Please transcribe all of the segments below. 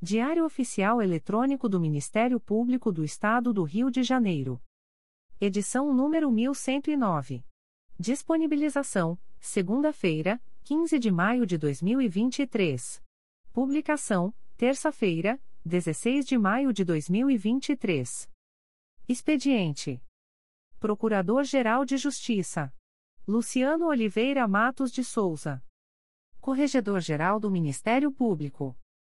Diário Oficial Eletrônico do Ministério Público do Estado do Rio de Janeiro. Edição número 1109. Disponibilização: segunda-feira, 15 de maio de 2023. Publicação: terça-feira, 16 de maio de 2023. Expediente: Procurador-Geral de Justiça Luciano Oliveira Matos de Souza. Corregedor-Geral do Ministério Público.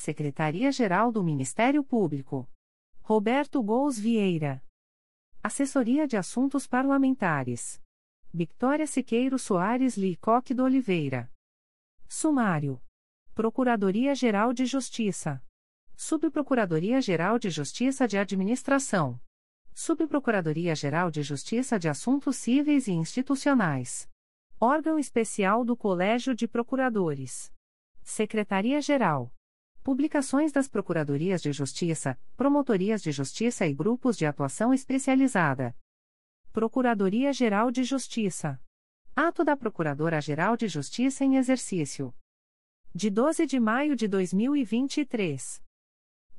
Secretaria-Geral do Ministério Público. Roberto Gous Vieira. Assessoria de Assuntos Parlamentares. Victoria Siqueiro Soares Licoque do Oliveira. Sumário. Procuradoria-Geral de Justiça. Subprocuradoria-Geral de Justiça de Administração. Subprocuradoria-Geral de Justiça de Assuntos Cíveis e Institucionais. Órgão Especial do Colégio de Procuradores. Secretaria-Geral. Publicações das Procuradorias de Justiça, Promotorias de Justiça e Grupos de Atuação Especializada. Procuradoria-Geral de Justiça. Ato da Procuradora-Geral de Justiça em Exercício. De 12 de maio de 2023.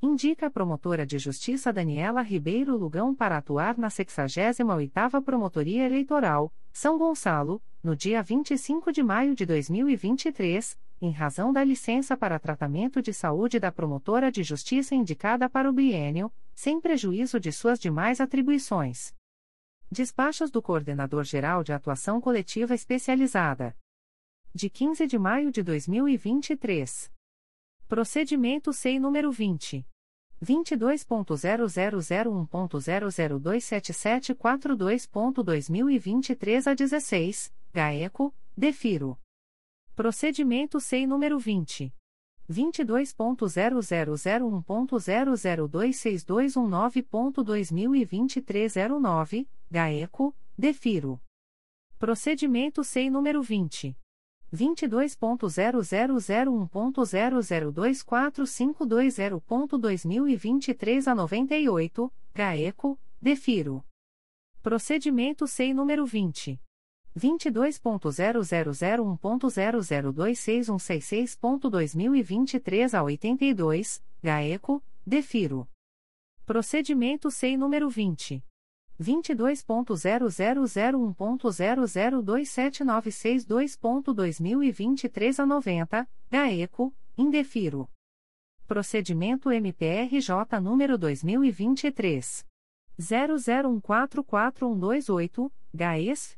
Indica a promotora de justiça Daniela Ribeiro Lugão para atuar na 68ª Promotoria Eleitoral, São Gonçalo, no dia 25 de maio de 2023, em razão da licença para tratamento de saúde da promotora de justiça indicada para o biênio, sem prejuízo de suas demais atribuições. Despachos do Coordenador-Geral de Atuação Coletiva Especializada. De 15 de maio de 2023. Procedimento SEI número 20. 22.0001.0027742.2023 a 16, GAECO, DEFIRO. Procedimento SEI número 20. 22.0001.0026219.2023 09, GAECO, DEFIRO. Procedimento SEI número 20. 22.0001.0024520.2023 a 98, GAECO, DEFIRO. Procedimento SEI número 20. 22.0001.0026166.2023 a 82, GAECO, DEFIRO. Procedimento SEI número 20. 22.0001.0027962.2023 a 90, GAECO, indefiro. Procedimento MPRJ número 2023. 00144128, GAES,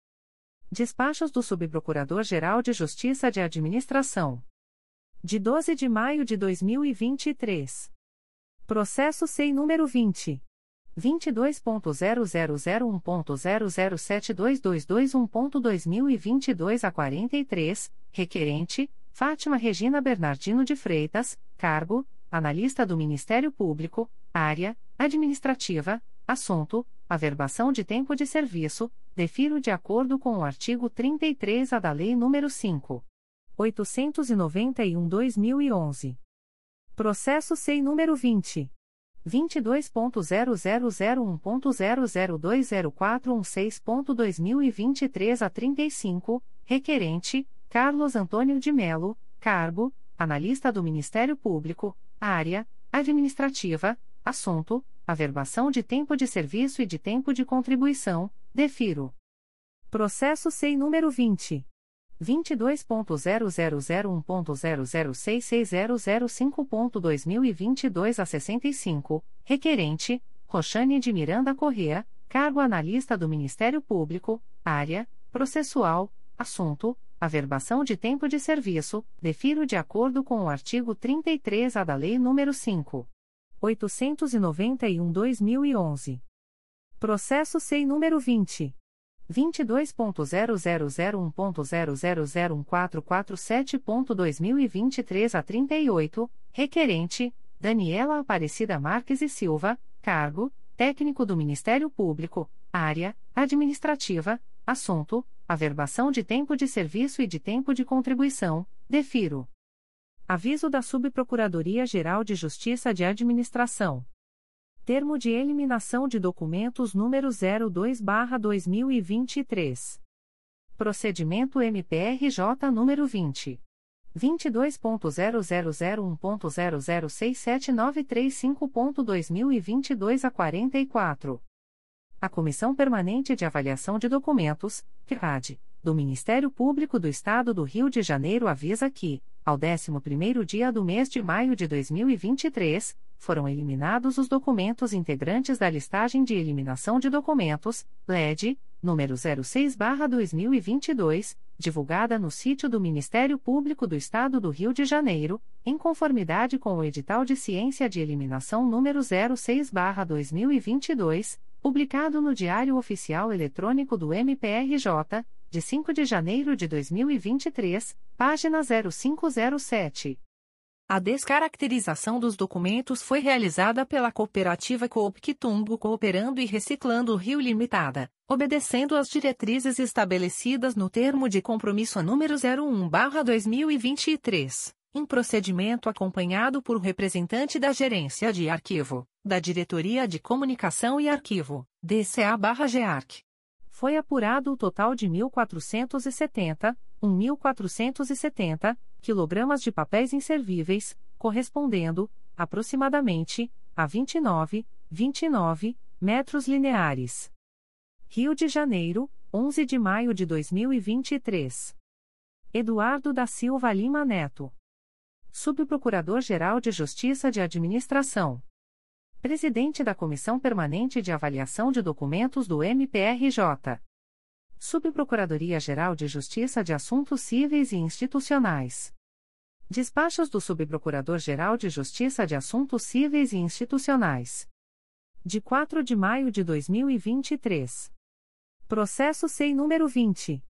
Despachos do Subprocurador-Geral de Justiça de Administração de 12 de maio de 2023. Processo SEI número 20. 22.0001.0072221.2022 a 43, requerente, Fátima Regina Bernardino de Freitas, cargo, analista do Ministério Público, área, administrativa, assunto, averbação de tempo de serviço, defiro de acordo com o artigo 33-A da Lei nº 5. 891-2011. Processo SEI número 20. 22.0001.0020416.2023 a 35, requerente, Carlos Antônio de Melo, cargo, analista do Ministério Público, área, administrativa, assunto, averbação de tempo de serviço e de tempo de contribuição, defiro. Processo SEI número 20. 22.0001.0066005.2022 a 65, requerente, Roxane de Miranda Correa, cargo analista do Ministério Público, área, processual, assunto, averbação de tempo de serviço, defiro de acordo com o artigo 33-A da Lei nº 5. 891-2011. Processo SEI número 20. 22.0001.0001447.2023 a 38, requerente, Daniela Aparecida Marques e Silva, cargo, técnico do Ministério Público, área, administrativa, assunto, averbação de tempo de serviço e de tempo de contribuição, defiro. Aviso da Subprocuradoria-Geral de Justiça de Administração. Termo de eliminação de documentos número 02/2023. Procedimento MPRJ número 20 22.0001.0067935.2022 a 44. A Comissão Permanente de Avaliação de Documentos, CRAD, do Ministério Público do Estado do Rio de Janeiro avisa que, ao 11º dia do mês de maio de 2023, foram eliminados os documentos integrantes da listagem de eliminação de documentos, LED, número 06/2022, divulgada no sítio do Ministério Público do Estado do Rio de Janeiro, em conformidade com o edital de ciência de eliminação número 06/2022, publicado no Diário Oficial Eletrônico do MPRJ, de 5 de janeiro de 2023, página 0507. A descaracterização dos documentos foi realizada pela cooperativa Coop Quitumbo Cooperando e Reciclando Rio Limitada, obedecendo às diretrizes estabelecidas no termo de compromisso número 01/2023, em procedimento acompanhado por representante da Gerência de Arquivo, da Diretoria de Comunicação e Arquivo, DCA/GEARC. Foi apurado o total de 1470, 1470 quilogramas de papéis inservíveis, correspondendo, aproximadamente, a 29, 29 metros lineares. Rio de Janeiro, 11 de maio de 2023. Eduardo da Silva Lima Neto. Subprocurador-Geral de Justiça de Administração. Presidente da Comissão Permanente de Avaliação de Documentos do MPRJ. Subprocuradoria-Geral de Justiça de Assuntos Cíveis e Institucionais. Despachos do Subprocurador-Geral de Justiça de Assuntos Cíveis e Institucionais. De 4 de maio de 2023. Processo SEI número 20.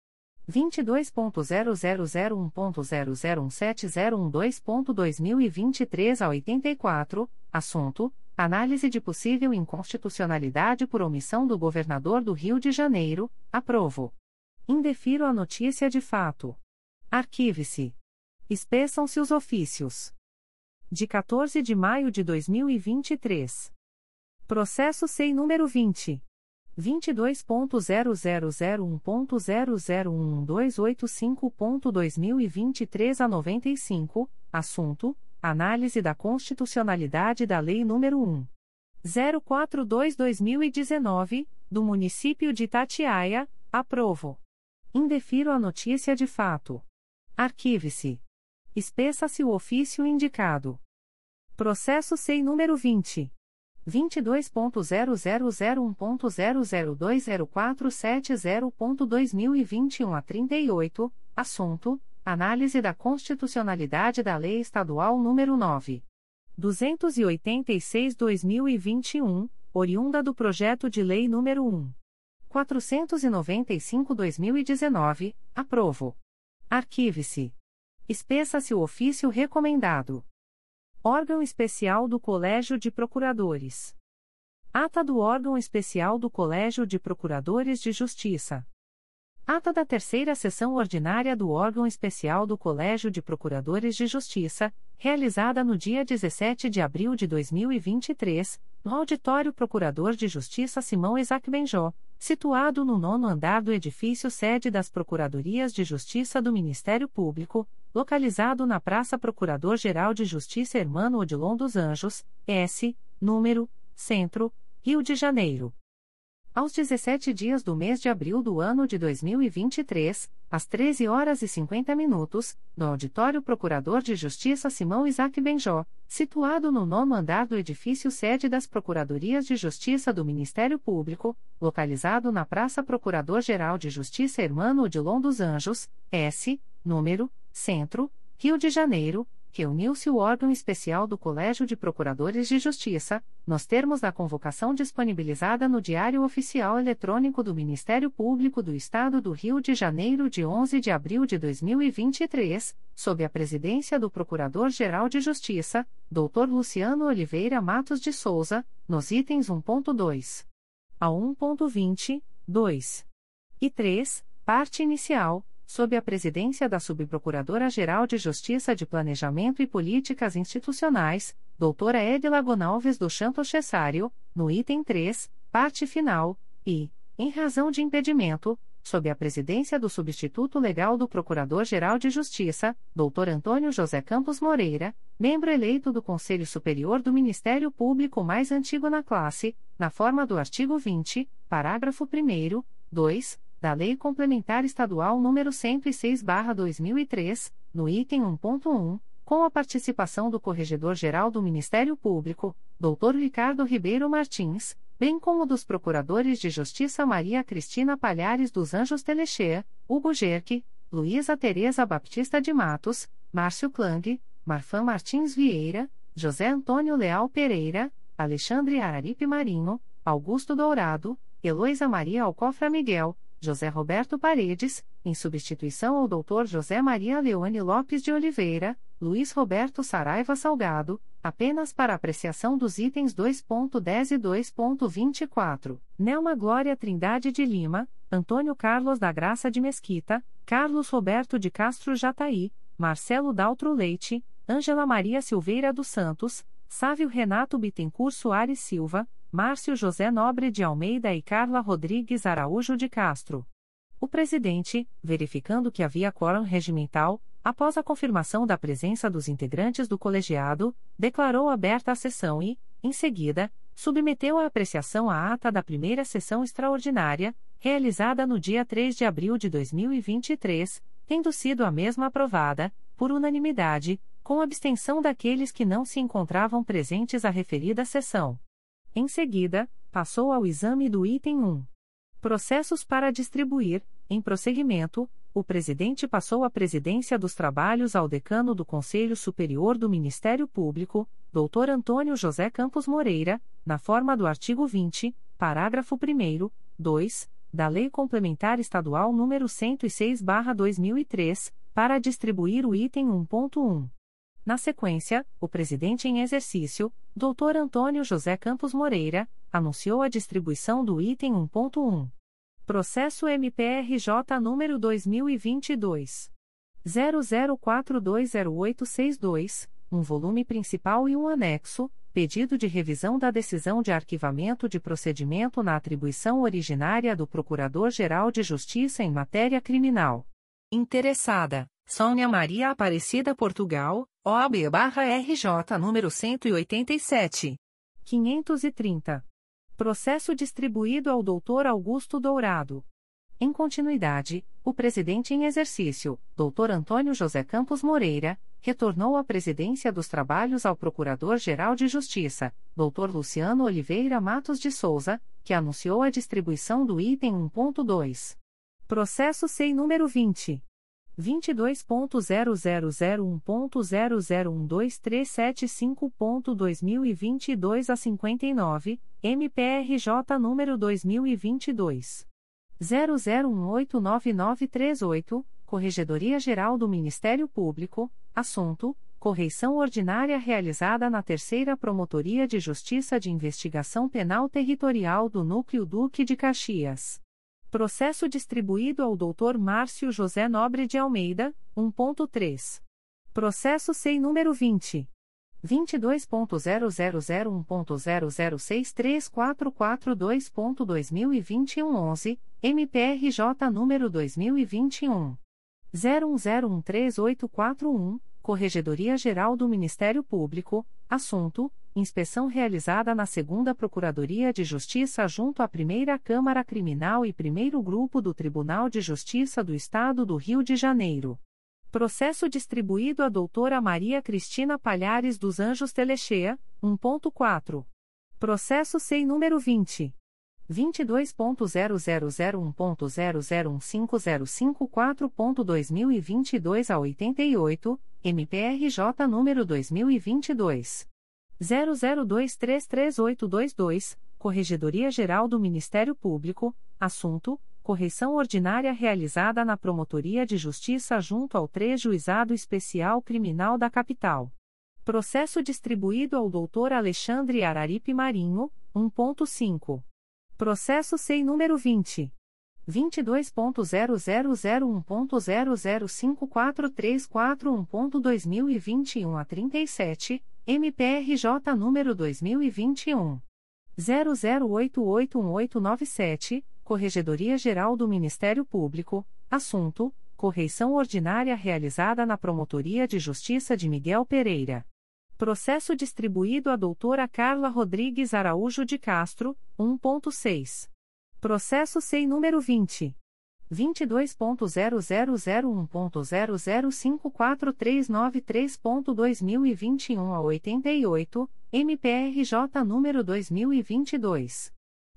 22.0001.0017012.2023 a 84, assunto Análise de possível inconstitucionalidade por omissão do governador do Rio de Janeiro. Aprovo. Indefiro a notícia de fato. Arquive-se. Espeçam-se os ofícios. De 14 de maio de 2023. Processo SEI número 20. 22.0001.0011285.2023 a 95, assunto Análise da constitucionalidade da Lei nº 1. 042-2019, do município de Tatiaia, aprovo. Indefiro a notícia de fato. Arquive-se. Espeça-se o ofício indicado. Processo SEI número 20. 22.0001.0020470.2021 a 38, assunto Análise da constitucionalidade da Lei Estadual nº 9. 286/2021, oriunda do projeto de lei número 1. 495-2019, aprovo. Arquive-se. Espeça-se o ofício recomendado. Órgão Especial do Colégio de Procuradores. Ata do Órgão Especial do Colégio de Procuradores de Justiça. Ata da Terceira Sessão Ordinária do Órgão Especial do Colégio de Procuradores de Justiça, realizada no dia 17 de abril de 2023, no Auditório Procurador de Justiça Simão Isaac Benjó, situado no nono andar do edifício sede das Procuradorias de Justiça do Ministério Público, localizado na Praça Procurador-Geral de Justiça Hermano Odilon dos Anjos, S, número, Centro, Rio de Janeiro. Aos 17 dias do mês de abril do ano de 2023, às 13 horas e 50 minutos, no Auditório Procurador de Justiça Simão Isaac Benjó, situado no nono andar do edifício sede das Procuradorias de Justiça do Ministério Público, localizado na Praça Procurador-Geral de Justiça Hermano Odilon dos Anjos, S, número, Centro, Rio de Janeiro, reuniu-se o órgão especial do Colégio de Procuradores de Justiça, nos termos da convocação disponibilizada no Diário Oficial Eletrônico do Ministério Público do Estado do Rio de Janeiro de 11 de abril de 2023, sob a presidência do Procurador-Geral de Justiça, Dr. Luciano Oliveira Matos de Souza, nos itens 1.2 a 1.20, 2 e 3, parte inicial sob a presidência da Subprocuradora-Geral de Justiça de Planejamento e Políticas Institucionais, doutora Edila Gonalves do Chanto Cessário, no item 3, parte final, e, em razão de impedimento, sob a presidência do substituto legal do Procurador-Geral de Justiça, doutor Antônio José Campos Moreira, membro eleito do Conselho Superior do Ministério Público mais antigo na classe, na forma do artigo 20, parágrafo 1 2, da Lei Complementar Estadual nº 106/2003, no item 1.1, com a participação do Corregedor-Geral do Ministério Público, Dr. Ricardo Ribeiro Martins, bem como dos Procuradores de Justiça Maria Cristina Palhares dos Anjos Telexer, Hugo Gerque, Luísa Tereza Baptista de Matos, Márcio Klang, Marfan Martins Vieira, José Antônio Leal Pereira, Alexandre Araripe Marinho, Augusto Dourado, Heloísa Maria Alcofra Miguel, José Roberto Paredes, em substituição ao Dr. José Maria Leone Lopes de Oliveira, Luiz Roberto Saraiva Salgado, apenas para apreciação dos itens 2.10 e 2.24. Nelma Glória Trindade de Lima, Antônio Carlos da Graça de Mesquita, Carlos Roberto de Castro Jataí, Marcelo Daltro Leite, Ângela Maria Silveira dos Santos, Sávio Renato Bittencourt Soares Silva, Márcio José Nobre de Almeida e Carla Rodrigues Araújo de Castro. O presidente, verificando que havia quórum regimental, após a confirmação da presença dos integrantes do colegiado, declarou aberta a sessão e, em seguida, submeteu à apreciação a ata da primeira sessão extraordinária, realizada no dia 3 de abril de 2023, tendo sido a mesma aprovada, por unanimidade, com abstenção daqueles que não se encontravam presentes à referida sessão. Em seguida, passou ao exame do item 1. Processos para distribuir, em prosseguimento, o presidente passou a presidência dos trabalhos ao decano do Conselho Superior do Ministério Público, Dr. Antônio José Campos Moreira, na forma do artigo 20, parágrafo 1 2, da Lei Complementar Estadual nº 106/2003, para distribuir o item 1.1. Na sequência, o presidente em exercício, Dr. Antônio José Campos Moreira, anunciou a distribuição do item 1.1. Processo MPRJ número 2022 00420862, um volume principal e um anexo, pedido de revisão da decisão de arquivamento de procedimento na atribuição originária do Procurador-Geral de Justiça em matéria criminal. Interessada: Sônia Maria Aparecida Portugal OAB-RJ número 187. 530. Processo distribuído ao Dr. Augusto Dourado. Em continuidade, o presidente em exercício, Dr. Antônio José Campos Moreira, retornou à presidência dos trabalhos ao Procurador-Geral de Justiça, Dr. Luciano Oliveira Matos de Souza, que anunciou a distribuição do item 1.2. Processo SEI número 20. 22.0001.0012375.2022 a 59, MPRJ número 2022 00189938, Corregedoria Geral do Ministério Público, assunto: correição ordinária realizada na Terceira Promotoria de Justiça de Investigação Penal Territorial do Núcleo Duque de Caxias. Processo distribuído ao Dr. Márcio José Nobre de Almeida, 1.3. Processo SEI número 20. 22.0001.0063442.2021 11, MPRJ número 2021. 01013841, Corregedoria Geral do Ministério Público, assunto: inspeção realizada na Segunda Procuradoria de Justiça junto à Primeira Câmara Criminal e Primeiro Grupo do Tribunal de Justiça do Estado do Rio de Janeiro. Processo distribuído à doutora Maria Cristina Palhares dos Anjos Telechea, 1.4. Processo SEI número 20. 22.0001.0015054.2022 a 88, MPRJ número 2022. 00233822, Corregedoria Geral do Ministério Público, assunto: correição ordinária realizada na Promotoria de Justiça junto ao 3 Juizado Especial Criminal da Capital. Processo distribuído ao Dr. Alexandre Araripe Marinho, 1.5. Processo SEI número 20. 22.0001.0054341.2021 a 37, MPRJ número 2021. 00881897, Corregedoria Geral do Ministério Público, assunto: correição ordinária realizada na Promotoria de Justiça de Miguel Pereira. Processo distribuído à doutora Carla Rodrigues Araújo de Castro, 1.6. Processo SEI número 20. 22.0001.0054393.2021 a 88, MPRJ número 2022.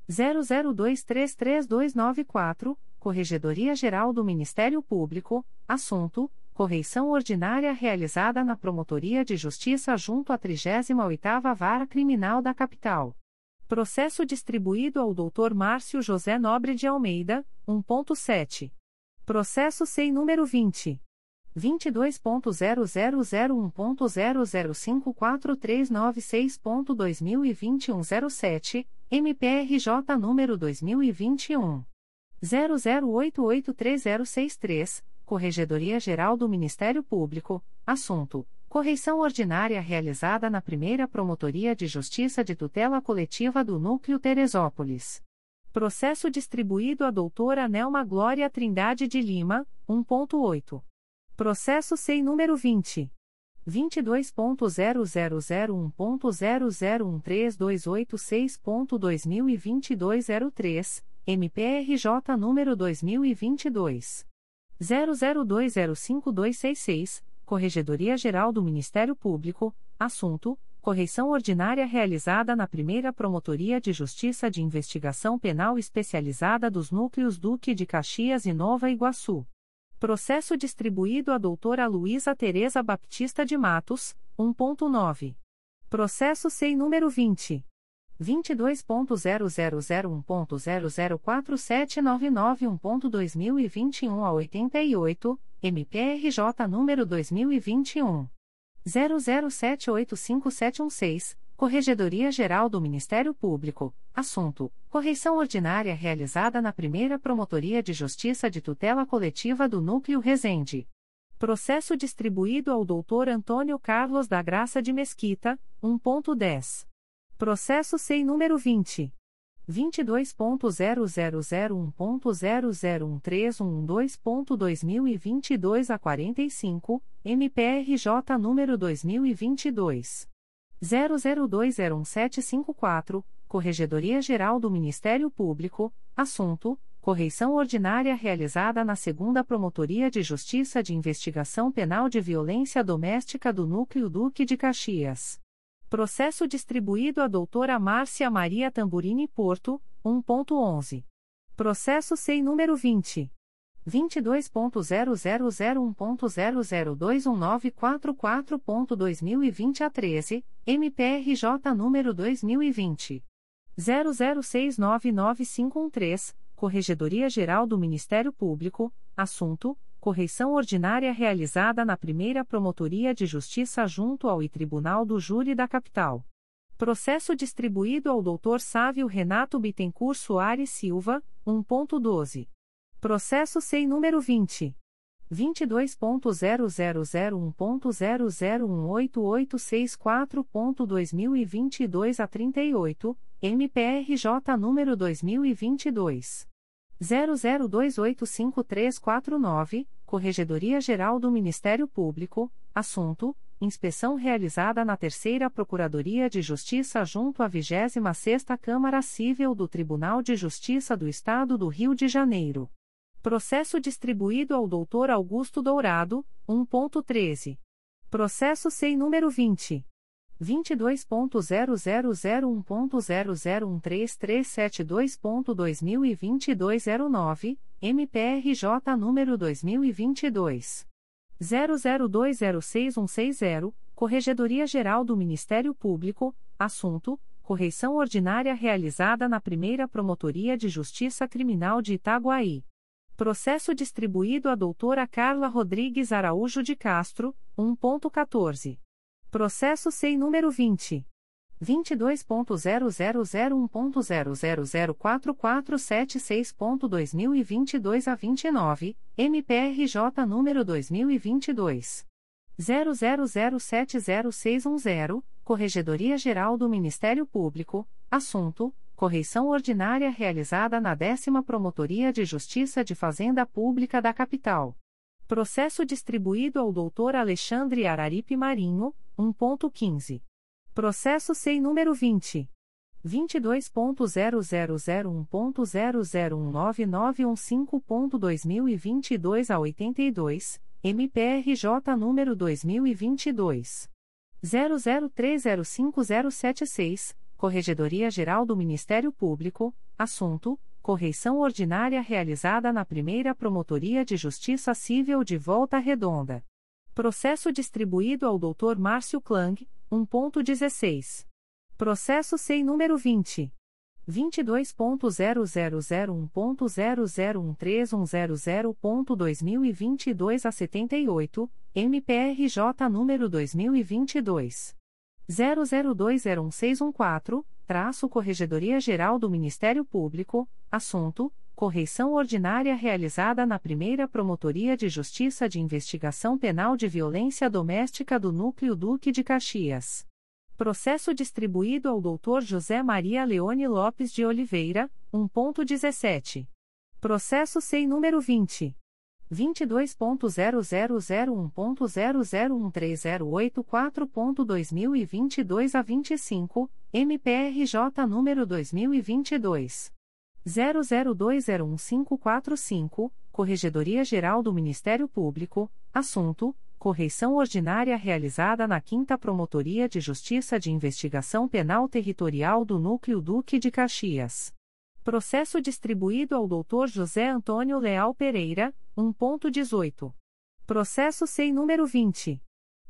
00233294, Corregedoria Geral do Ministério Público, assunto: correição ordinária realizada na Promotoria de Justiça junto à 38ª Vara Criminal da Capital. Processo distribuído ao Dr. Márcio José Nobre de Almeida, 1.7. Processo SEI número 20 22.0001.0054396.2021 07, MPRJ número 2021 00883063, Corregedoria Geral do Ministério Público, assunto: correição ordinária realizada na Primeira Promotoria de Justiça de Tutela Coletiva do Núcleo Teresópolis. Processo distribuído à doutora Nelma Glória Trindade de Lima, 1.8. Processo SEI número 20. 22.0001.0013286.2022 03, MPRJ número 2022. 00205266, Corregedoria Geral do Ministério Público, assunto: correição ordinária realizada na primeira Promotoria de Justiça de Investigação Penal Especializada dos Núcleos Duque de Caxias e Nova Iguaçu. Processo distribuído à doutora Luísa Tereza Baptista de Matos, 1.9. Processo SEI número 20. 22.0001.0047991.2021 a 88, MPRJ número 2021. 00785716, Corregedoria Geral do Ministério Público, assunto: correição ordinária realizada na primeira Promotoria de Justiça de Tutela Coletiva do Núcleo Resende. Processo distribuído ao Dr. Antônio Carlos da Graça de Mesquita, 1.10. Processo SEI número 20. 22.0001.0013112.2022 a 45, MPRJ número 2022. 00201754, Corregedoria Geral do Ministério Público, assunto: correição ordinária realizada na Segunda Promotoria de Justiça de Investigação Penal de Violência Doméstica do Núcleo Duque de Caxias. Processo distribuído à doutora Márcia Maria Tamburini Porto, 1.11. Processo SEI número 20. 22.0001.0021944.2020 a 13, MPRJ número 2020 00699513, Corregedoria Geral do Ministério Público, assunto: correição ordinária realizada na primeira Promotoria de Justiça junto ao Tribunal do Júri da Capital. Processo distribuído ao Dr. Sávio Renato Bittencourt Soares Silva, 1.12. Processo SEI número 20. 22.0001.0018864.2022 a 38, MPRJ número 2022. 00285349, Corregedoria Geral do Ministério Público, assunto: inspeção realizada na Terceira Procuradoria de Justiça junto à 26ª Câmara Civil do Tribunal de Justiça do Estado do Rio de Janeiro. Processo distribuído ao Dr. Augusto Dourado, 1.13. Processo SEI número 20. 22.0001.0013372.2022 a 09, MPRJ número 2022. 00206160, Corregedoria Geral do Ministério Público, assunto: correição ordinária realizada na primeira Promotoria de Justiça Criminal de Itaguaí. Processo distribuído à doutora Carla Rodrigues Araújo de Castro, 1.14. Processo SEI número 20. 22.0001.0004476.2022 a 29, MPRJ número 2022. 00070610, Corregedoria Geral do Ministério Público, assunto: correição ordinária realizada na décima Promotoria de Justiça de Fazenda Pública da Capital. Processo distribuído ao Dr. Alexandre Araripe Marinho, 1.15. Processo SEI número 20. 22.0001.0019915.2022 a 82, MPRJ número 2022. 00305076, Corregedoria Geral do Ministério Público, assunto: correição ordinária realizada na primeira Promotoria de Justiça Civil de Volta Redonda. Processo distribuído ao Dr. Márcio Klang, 1.16. Processo SEI número 20. 22.0001.0013100.2022 a 78, MPRJ número 2022. 00201614, traço Corregedoria Geral do Ministério Público, assunto: correição ordinária realizada na primeira Promotoria de Justiça de Investigação Penal de Violência Doméstica do Núcleo Duque de Caxias. Processo distribuído ao Dr. José Maria Leone Lopes de Oliveira, 1.17. Processo SEI número 20. 22.0001.0013084.2022 a 25, MPRJ número 2022. 00201545, Corregedoria Geral do Ministério Público, assunto: correição ordinária realizada na 5 Promotoria de Justiça de Investigação Penal Territorial do Núcleo Duque de Caxias. Processo distribuído ao Dr. José Antônio Leal Pereira, 1.18. Processo SEI número 20.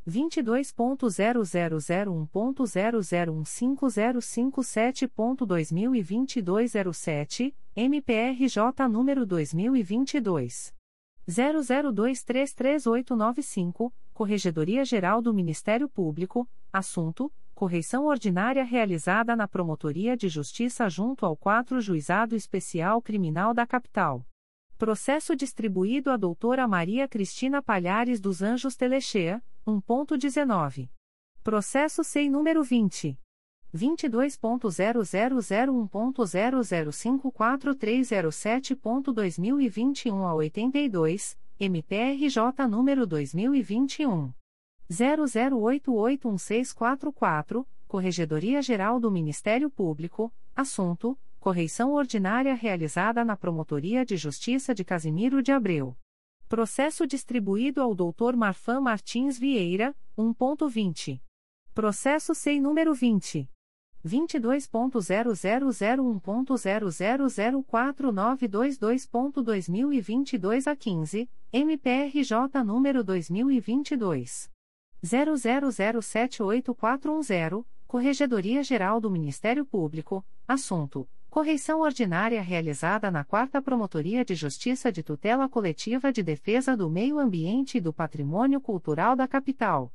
22.0001.0015057.2022 a 07, MPRJ número 2022. 00233895, Corregedoria Geral do Ministério Público, assunto: correição ordinária realizada na Promotoria de Justiça junto ao 4 Juizado Especial Criminal da Capital. Processo distribuído à doutora Maria Cristina Palhares dos Anjos Telechea, 1.19. Processo SEI número 20. 22.0001.0054307.2021 a 82, MPRJ número 2021. 00881644, Corregedoria Geral do Ministério Público, assunto: correição ordinária realizada na Promotoria de Justiça de Casimiro de Abreu. Processo distribuído ao Dr. Marfan Martins Vieira, 1.20. Processo SEI número 20. 22.0001.0004922.2022 a 15, MPRJ número 2022 00078410, Corregedoria Geral do Ministério Público, assunto: Correição ordinária realizada na 4 Promotoria de Justiça de Tutela Coletiva de Defesa do Meio Ambiente e do Patrimônio Cultural da Capital.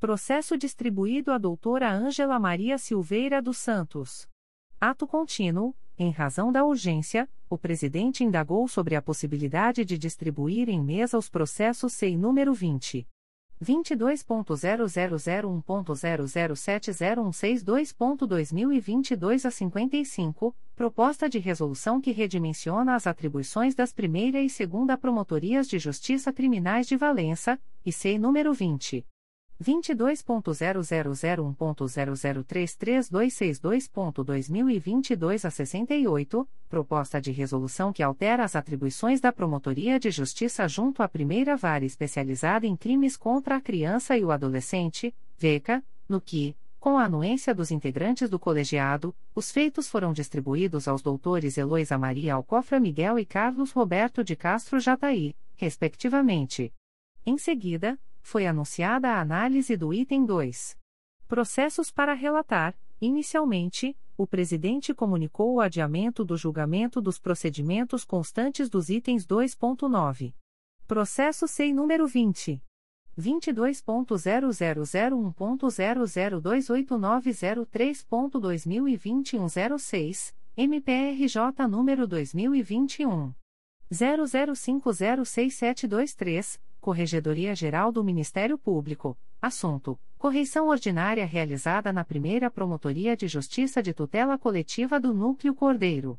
Processo distribuído à doutora Ângela Maria Silveira dos Santos. Ato contínuo, em razão da urgência, o presidente indagou sobre a possibilidade de distribuir em mesa os processos SEI número 20. 22.0001.0070162.2022 a 55, proposta de resolução que redimensiona as atribuições das primeira e segunda Promotorias de Justiça Criminais de Valença, IC número 20. 22.0001.0033262.2022 a 68, proposta de resolução que altera as atribuições da Promotoria de Justiça junto à primeira vara especializada em crimes contra a criança e o adolescente, VECA, no que, com a anuência dos integrantes do colegiado, os feitos foram distribuídos aos doutores Eloísa Maria Alcofra Miguel e Carlos Roberto de Castro Jataí, respectivamente. Em seguida, foi anunciada a análise do item 2. Processos para relatar. Inicialmente, o presidente comunicou o adiamento do julgamento dos procedimentos constantes dos itens 2.9. Processo SEI número 20. 22.0001.0028903.2021 06, MPRJ número 2021 00506723 Corregedoria Geral do Ministério Público, assunto: correição ordinária realizada na primeira Promotoria de Justiça de Tutela Coletiva do Núcleo Cordeiro.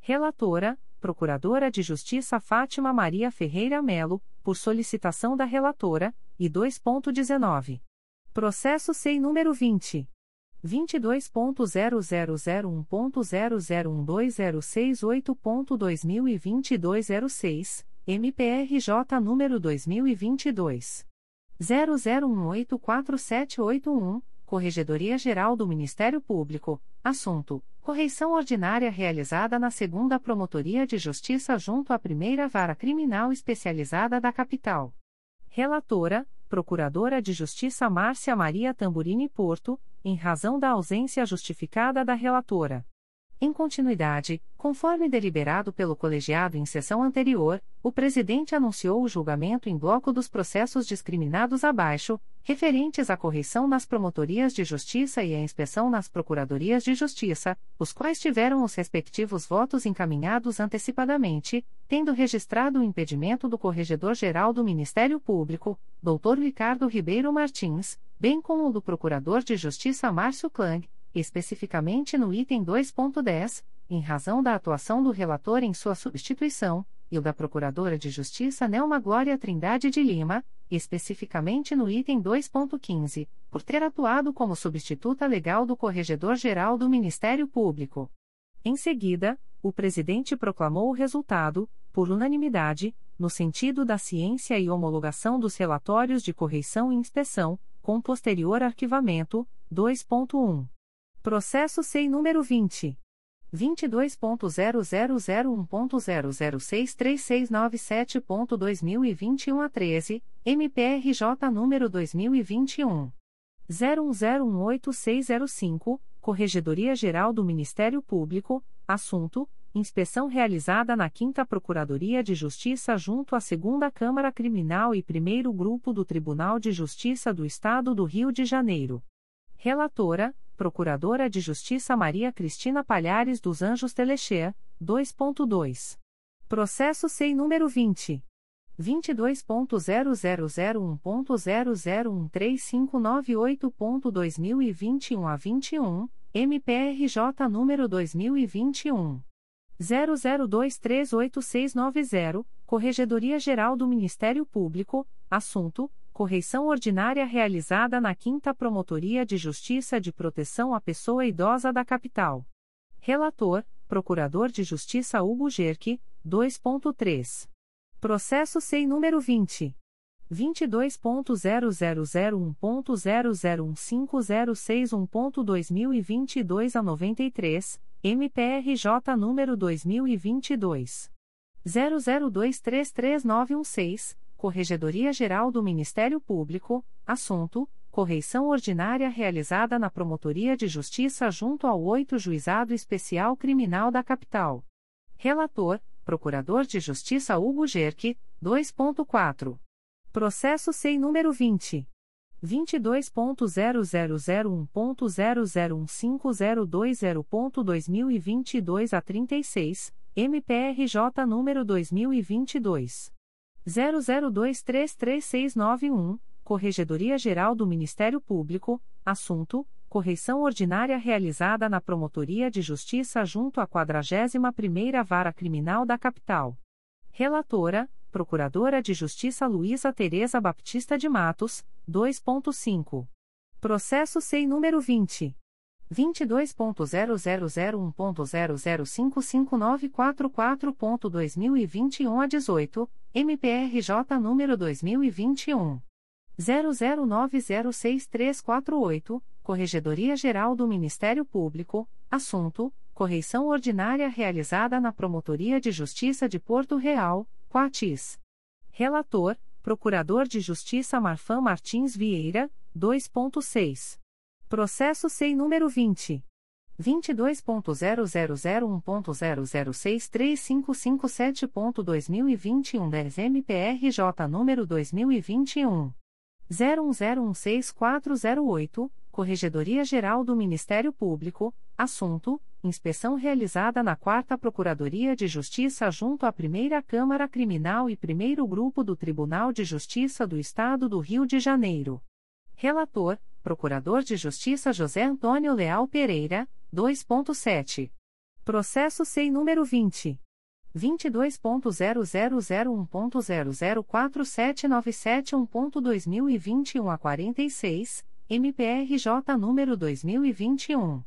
Relatora: Procuradora de Justiça Fátima Maria Ferreira Melo, por solicitação da relatora, e 2.19. Processo SEI número 20. 22.0001.0012068.2022 06, MPRJ número 2022 00184781, Corregedoria Geral do Ministério Público, assunto: correição ordinária realizada na Segunda Promotoria de Justiça junto à Primeira Vara Criminal Especializada da Capital. Relatora: Procuradora de Justiça Márcia Maria Tamburini Porto, em razão da ausência justificada da relatora. Em continuidade, conforme deliberado pelo colegiado em sessão anterior, o presidente anunciou o julgamento em bloco dos processos discriminados abaixo, referentes à correição nas promotorias de justiça e à inspeção nas procuradorias de justiça, os quais tiveram os respectivos votos encaminhados antecipadamente, tendo registrado o impedimento do Corregedor-Geral do Ministério Público, Dr. Ricardo Ribeiro Martins, bem como o do Procurador de Justiça Márcio Klang especificamente no item 2.10, em razão da atuação do relator em sua substituição, e o da Procuradora de Justiça Nelma Glória Trindade de Lima, especificamente no item 2.15, por ter atuado como substituta legal do Corregedor-Geral do Ministério Público. Em seguida, o presidente proclamou o resultado, por unanimidade, no sentido da ciência e homologação dos relatórios de correição e inspeção, com posterior arquivamento, 2.1. Processo SEI número 20. 22.0001.0063697.2021 a 13, MPRJ número 2021. 01018605, Corregedoria Geral do Ministério Público, assunto: inspeção realizada na 5 Procuradoria de Justiça junto à 2 Câmara Criminal e 1 Grupo do Tribunal de Justiça do Estado do Rio de Janeiro. Relatora: Procuradora de Justiça Maria Cristina Palhares dos Anjos Telexer, 2.2. Processo SEI número 20. 22.0001.0013598.2021 a 21, MPRJ número 2021. 00238690, Corregedoria Geral do Ministério Público, assunto: correição ordinária realizada na 5 Promotoria de Justiça de Proteção à Pessoa Idosa da Capital. Relator: Procurador de Justiça Hugo Gerque, 2.3. Processo SEI número 20. 22.0001.0015061.2022 a 93, MPRJ número 2022 00233916, Corregedoria Geral do Ministério Público, assunto: correição ordinária realizada na Promotoria de Justiça junto ao 8 Juizado Especial Criminal da Capital. Relator: Procurador de Justiça Hugo Gerque, 2.4. Processo SEI número 20. 22.0001.0015020.2022 a 36, MPRJ número 2022. 00233691, Corregedoria Geral do Ministério Público, assunto: correição ordinária realizada na Promotoria de Justiça junto à 41ª Vara Criminal da Capital. Relatora: Procuradora de Justiça Luísa Tereza Baptista de Matos, 2.5. Processo SEI número 20. 22.0001.0055944.2021 a 18, MPRJ número 2021. 00906348, Corregedoria Geral do Ministério Público, assunto: correição ordinária realizada na Promotoria de Justiça de Porto Real, Quatis. Relator: Procurador de Justiça Marfan Martins Vieira, 2.6. Processo SEI número 20. 22.0001.0063557.2021 10 MPRJ número 2021. 01016408, Corregedoria Geral do Ministério Público, assunto: inspeção realizada na 4 Procuradoria de Justiça junto à Primeira Câmara Criminal e Primeiro Grupo do Tribunal de Justiça do Estado do Rio de Janeiro. Relator: Procurador de Justiça José Antônio Leal Pereira, 2.7. Processo SEI número 20. 22.0001.0047971.2021 a 46, MPRJ número 2021.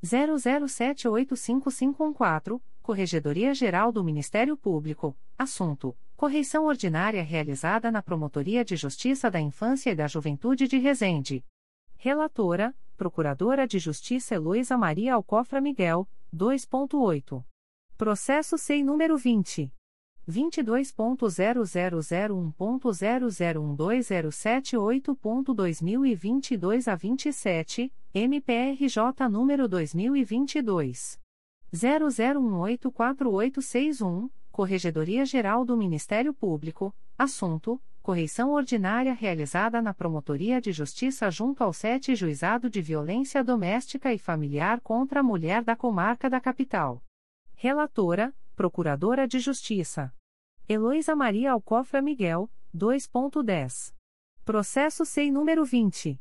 00785514, Corregedoria Geral do Ministério Público, assunto: correição ordinária realizada na Promotoria de Justiça da Infância e da Juventude de Resende. Relatora: Procuradora de Justiça Heloísa Maria Alcofra Miguel, 2.8. Processo SEI número 20. 22.0001.0012078.2022 a 27, MPRJ número 2022. 00184861, Corregedoria Geral do Ministério Público, assunto: correição ordinária realizada na Promotoria de Justiça junto ao 7 Juizado de Violência Doméstica e Familiar contra a Mulher da Comarca da Capital. Relatora, Procuradora de Justiça. Heloísa Maria Alcofra Miguel, 2.10. Processo SEI número 20.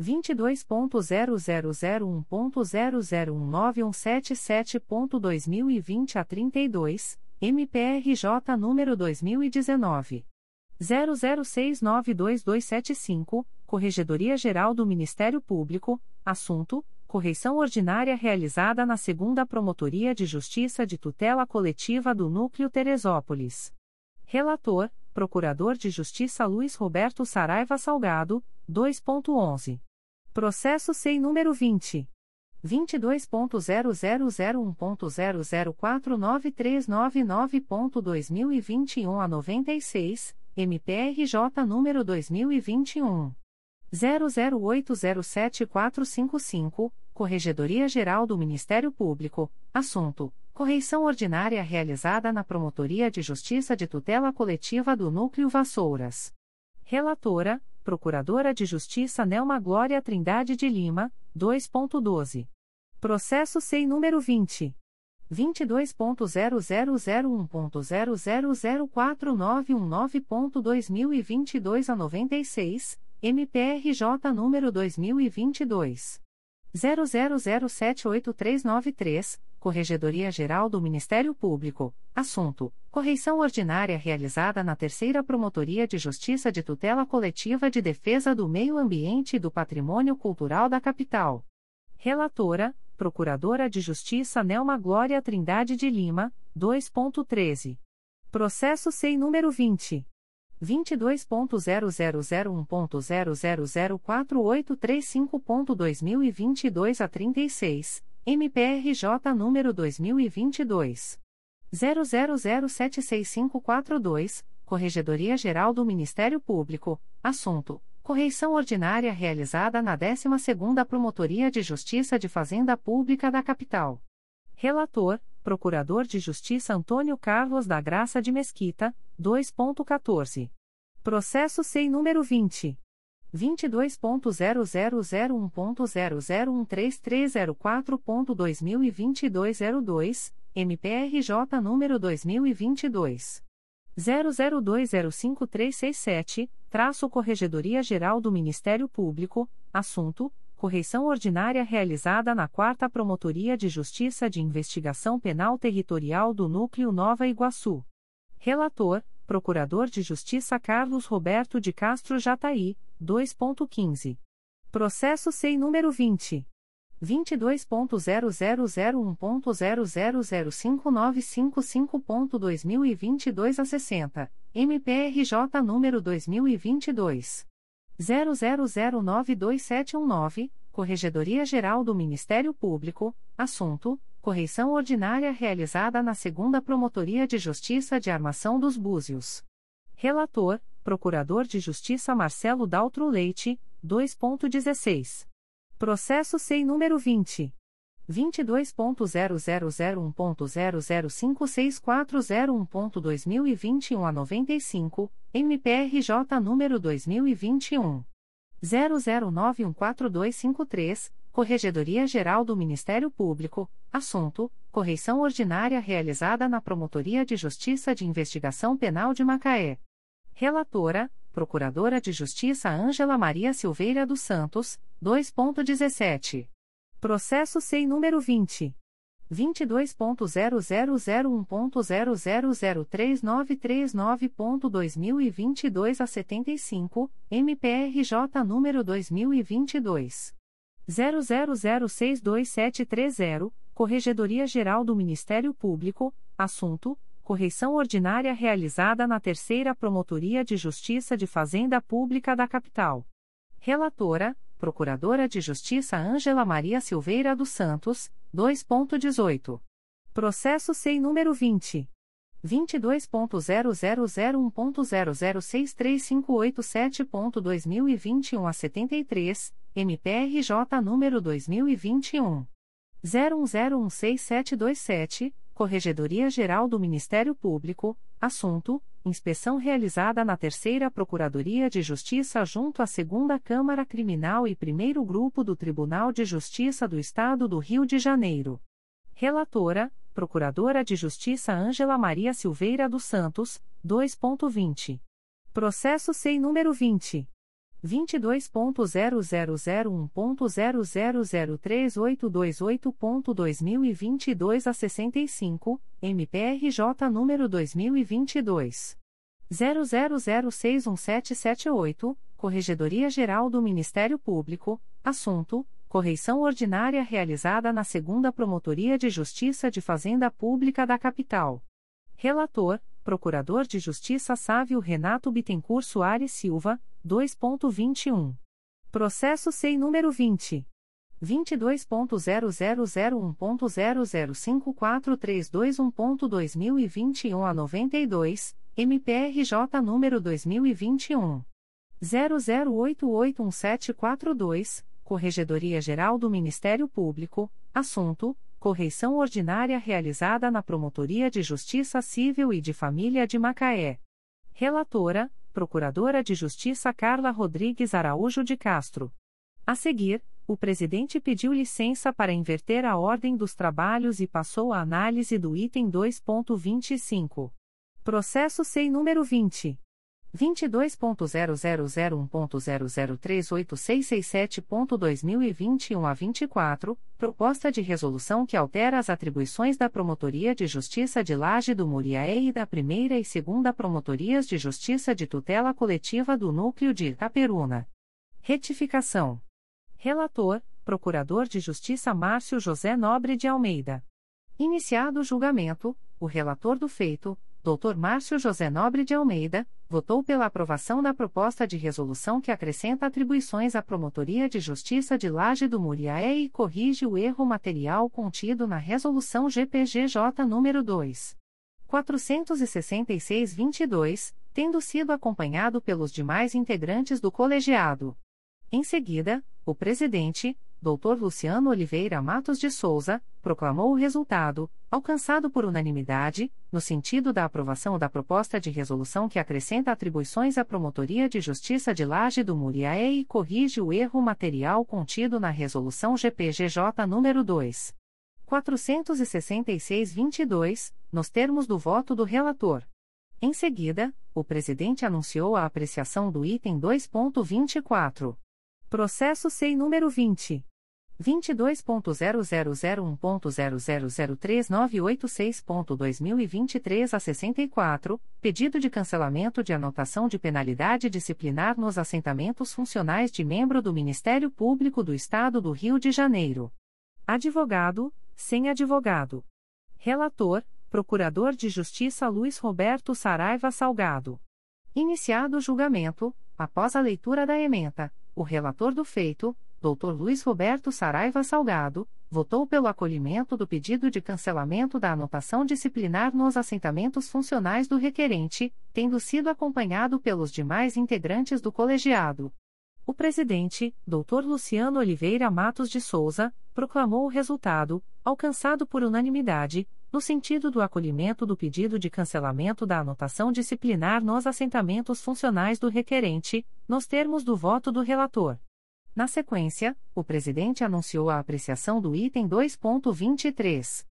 22.0001.0019177.2020 a 32, MPRJ número 2019. 00692275, Corregedoria Geral do Ministério Público, assunto: correição ordinária realizada na Segunda Promotoria de Justiça de Tutela Coletiva do Núcleo Teresópolis. Relator: Procurador de Justiça Luiz Roberto Saraiva Salgado, 2.11. Processo SEI número 20 22.0001.0049399.2021 a 96, MPRJ número 2021 00807455, Corregedoria Geral do Ministério Público, assunto: correição ordinária realizada na Promotoria de Justiça de Tutela Coletiva do Núcleo Vassouras. Relatora: Procuradora de Justiça Nelma Glória Trindade de Lima, 2.12. Processo SEI número 20 22.0001.0004919.2022 a 96, MPRJ número 2022 00078393, Corregedoria Geral do Ministério Público, assunto: correição ordinária realizada na Terceira Promotoria de Justiça de Tutela Coletiva de Defesa do Meio Ambiente e do Patrimônio Cultural da Capital. Relatora: Procuradora de Justiça Nelma Glória Trindade de Lima, 2.13. Processo SEI número 20 22.0001.0004835.2022 a 36, MPRJ número 2022 00076542, Corregedoria Geral do Ministério Público, assunto: Correição ordinária realizada na 12ª Promotoria de Justiça de Fazenda Pública da Capital. Relator: Procurador de Justiça Antônio Carlos da Graça de Mesquita, 2.14. Processo SEI número 20 22.0001.0013304.2022 02, MPRJ número 2022 00205367, traço Corregedoria Geral do Ministério Público, assunto: correição ordinária realizada na 4 Promotoria de Justiça de Investigação Penal Territorial do Núcleo Nova Iguaçu. Relator: Procurador de Justiça Carlos Roberto de Castro Jataí, 2.15. Processo SEI número 20 22.0001.0005955.2022 a 60, MPRJ número 2022 00092719, Corregedoria Geral do Ministério Público, assunto: correição ordinária realizada na Segunda Promotoria de Justiça de Armação dos Búzios. Relator: Procurador de Justiça Marcelo Daltro Leite, 2.16. Processo SEI número 20. 22.0001.0056401.2021 a 95, MPRJ número 2021. 00914253, Corregedoria Geral do Ministério Público, assunto: correição ordinária realizada na Promotoria de Justiça de Investigação Penal de Macaé. Relatora: Procuradora de Justiça Ângela Maria Silveira dos Santos, 2.17. Processo SEI número 20. 22.0001.0003939.2022 a 75, MPRJ número 2022. 00062730, Corregedoria Geral do Ministério Público, assunto: correição ordinária realizada na Terceira Promotoria de Justiça de Fazenda Pública da Capital. Relatora, Procuradora de Justiça Ângela Maria Silveira dos Santos, 2.18. Processo SEI número 20. 22.0001.0063587.2021 a 73, MPRJ número 2021. 01016727, Corregedoria Geral do Ministério Público, assunto: inspeção realizada na Terceira Procuradoria de Justiça junto à Segunda Câmara Criminal e Primeiro Grupo do Tribunal de Justiça do Estado do Rio de Janeiro. Relatora: Procuradora de Justiça Ângela Maria Silveira dos Santos, 2.20. Processo SEI número 20 22.0001.0003828.2022 a 65, MPRJ número 2022 00061778, Corregedoria Geral do Ministério Público, assunto: correição ordinária realizada na Segunda Promotoria de Justiça de Fazenda Pública da Capital. Relator: Procurador de Justiça Sávio Renato Bittencourt Soares Silva, 2.21. Processo SEI número 20. 22.0001.0054321.2021 a 92, MPRJ número 2021. 00881742, Corregedoria Geral do Ministério Público, assunto: correição ordinária realizada na Promotoria de Justiça Civil e de Família de Macaé. Relatora: Procuradora de Justiça Carla Rodrigues Araújo de Castro. A seguir, o presidente pediu licença para inverter a ordem dos trabalhos e passou a análise do item 2.25. Processo SEI número 20. 22.0001.0038667.2021 a 24, proposta de resolução que altera as atribuições da Promotoria de Justiça de Laje do Muriaé e da Primeira e Segunda Promotorias de Justiça de Tutela Coletiva do Núcleo de Itaperuna. Retificação. Relator, Procurador de Justiça Márcio José Nobre de Almeida. Iniciado o julgamento, o relator do feito Dr. Márcio José Nobre de Almeida, votou pela aprovação da proposta de resolução que acrescenta atribuições à Promotoria de Justiça de Laje do Muriaé e corrige o erro material contido na Resolução GPGJ nº 2. 466-22, tendo sido acompanhado pelos demais integrantes do colegiado. Em seguida, o presidente, Dr. Luciano Oliveira Matos de Souza, proclamou o resultado, alcançado por unanimidade, no sentido da aprovação da proposta de resolução que acrescenta atribuições à Promotoria de Justiça de Laje do Muriaé e corrige o erro material contido na Resolução GPGJ nº 2. 466-22, nos termos do voto do relator. Em seguida, o presidente anunciou a apreciação do item 2.24. Processo SEI número 20. 22.0001.0003986.2023 a 64, pedido de cancelamento de anotação de penalidade disciplinar nos assentamentos funcionais de membro do Ministério Público do Estado do Rio de Janeiro. Advogado, sem advogado. Relator, Procurador de Justiça Luiz Roberto Saraiva Salgado. Iniciado o julgamento, após a leitura da ementa, o relator do feito, Dr. Luiz Roberto Saraiva Salgado, votou pelo acolhimento do pedido de cancelamento da anotação disciplinar nos assentamentos funcionais do requerente, tendo sido acompanhado pelos demais integrantes do colegiado. O presidente, Dr. Luciano Oliveira Matos de Souza, proclamou o resultado, alcançado por unanimidade, no sentido do acolhimento do pedido de cancelamento da anotação disciplinar nos assentamentos funcionais do requerente, nos termos do voto do relator. Na sequência, o presidente anunciou a apreciação do item 2.23.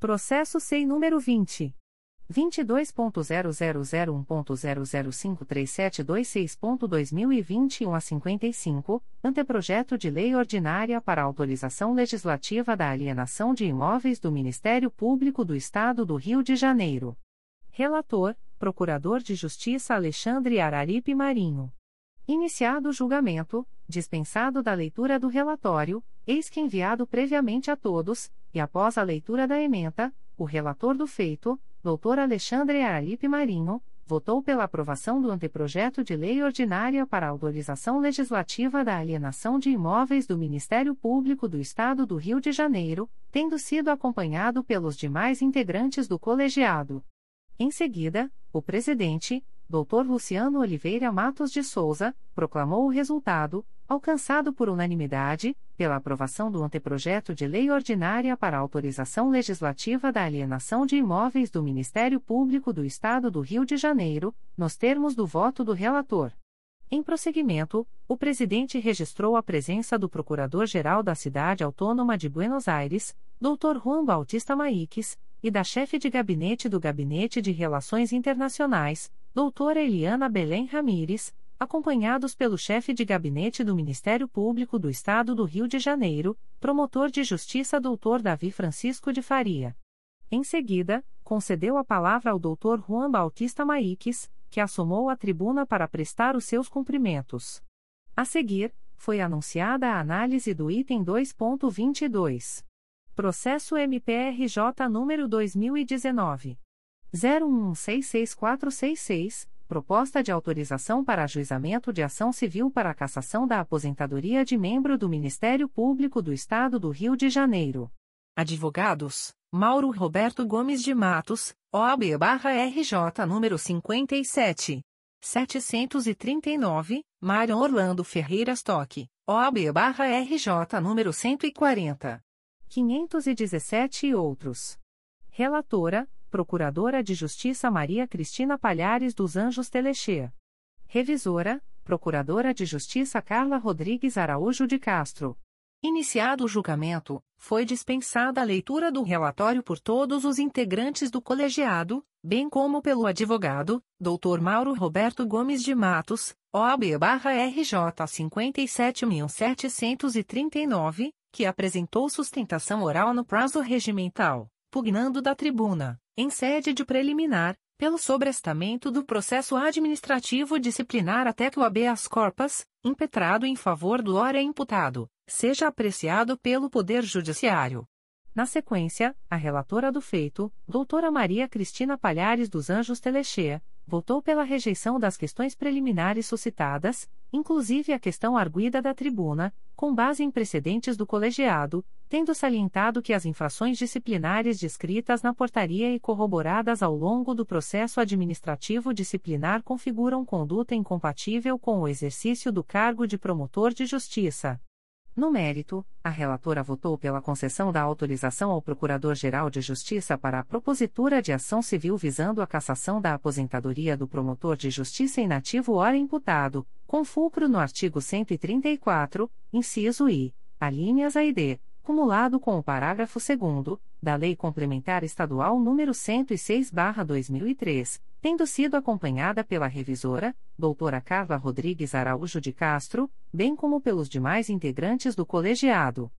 Processo SEI número 20. 22.0001.0053726.2021 a 55, anteprojeto de lei ordinária para autorização legislativa da alienação de imóveis do Ministério Público do Estado do Rio de Janeiro. Relator, Procurador de Justiça Alexandre Araripe Marinho. Iniciado o julgamento, dispensado da leitura do relatório, eis que enviado previamente a todos, e após a leitura da ementa, o relator do feito, Dr. Alexandre Aralipe Marinho, votou pela aprovação do anteprojeto de lei ordinária para autorização legislativa da alienação de imóveis do Ministério Público do Estado do Rio de Janeiro, tendo sido acompanhado pelos demais integrantes do colegiado. Em seguida, o presidente, Dr. Luciano Oliveira Matos de Souza, proclamou o resultado, alcançado por unanimidade, pela aprovação do anteprojeto de lei ordinária para autorização legislativa da alienação de imóveis do Ministério Público do Estado do Rio de Janeiro, nos termos do voto do relator. Em prosseguimento, o presidente registrou a presença do Procurador-Geral da Cidade Autônoma de Buenos Aires, Dr. Juan Bautista Maíques, e da chefe de gabinete do Gabinete de Relações Internacionais, doutora Eliana Belém Ramires, acompanhados pelo chefe de gabinete do Ministério Público do Estado do Rio de Janeiro, promotor de justiça doutor Davi Francisco de Faria. Em seguida, concedeu a palavra ao doutor Juan Bautista Maíques, que assumou a tribuna para prestar os seus cumprimentos. A seguir, foi anunciada a análise do item 2.22. Processo MPRJ número 2019 01166466, proposta de autorização para ajuizamento de ação civil para a cassação da aposentadoria de membro do Ministério Público do Estado do Rio de Janeiro. Advogados: Mauro Roberto Gomes de Matos, OAB-RJ número 57. 739, Mário Orlando Ferreira Stock, OAB-RJ número 140. 517 e outros. Relatora, Procuradora de Justiça Maria Cristina Palhares dos Anjos Telexê. Revisora, Procuradora de Justiça Carla Rodrigues Araújo de Castro. Iniciado o julgamento, foi dispensada a leitura do relatório por todos os integrantes do colegiado, bem como pelo advogado, Dr. Mauro Roberto Gomes de Matos, OAB-RJ 57739, que apresentou sustentação oral no prazo regimental, pugnando da tribuna em sede de preliminar, pelo sobrestamento do processo administrativo disciplinar até que o habeas corpus, impetrado em favor do ora imputado, seja apreciado pelo Poder Judiciário. Na sequência, a relatora do feito, doutora Maria Cristina Palhares dos Anjos Telechea, votou pela rejeição das questões preliminares suscitadas, inclusive a questão arguída da tribuna, com base em precedentes do colegiado, tendo salientado que as infrações disciplinares descritas na portaria e corroboradas ao longo do processo administrativo disciplinar configuram conduta incompatível com o exercício do cargo de promotor de justiça. No mérito, a relatora votou pela concessão da autorização ao Procurador-Geral de Justiça para a propositura de ação civil visando a cassação da aposentadoria do promotor de justiça inativo ora imputado, com fulcro no artigo 134, inciso I, alíneas A e D, cumulado com o parágrafo 2 da Lei Complementar Estadual nº 106/2003, tendo sido acompanhada pela revisora, doutora Carla Rodrigues Araújo de Castro, bem como pelos demais integrantes do colegiado.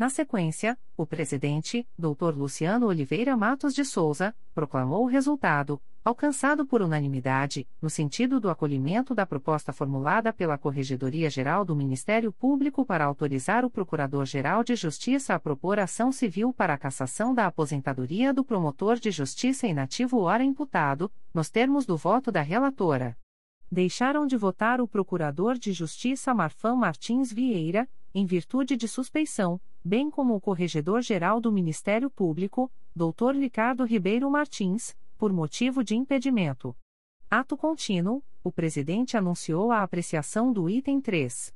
Na sequência, o presidente, Dr. Luciano Oliveira Matos de Souza, proclamou o resultado, alcançado por unanimidade, no sentido do acolhimento da proposta formulada pela Corregedoria Geral do Ministério Público para autorizar o Procurador-Geral de Justiça a propor ação civil para a cassação da aposentadoria do promotor de justiça inativo ora imputado, nos termos do voto da relatora. Deixaram de votar o Procurador de Justiça Marfan Martins Vieira, em virtude de suspeição, bem como o Corregedor-Geral do Ministério Público, Dr. Ricardo Ribeiro Martins, por motivo de impedimento. Ato contínuo, o presidente anunciou a apreciação do item 3.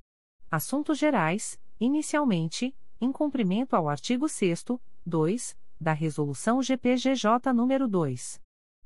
Assuntos Gerais, inicialmente, em cumprimento ao artigo 6 2, da Resolução GPGJ nº 2.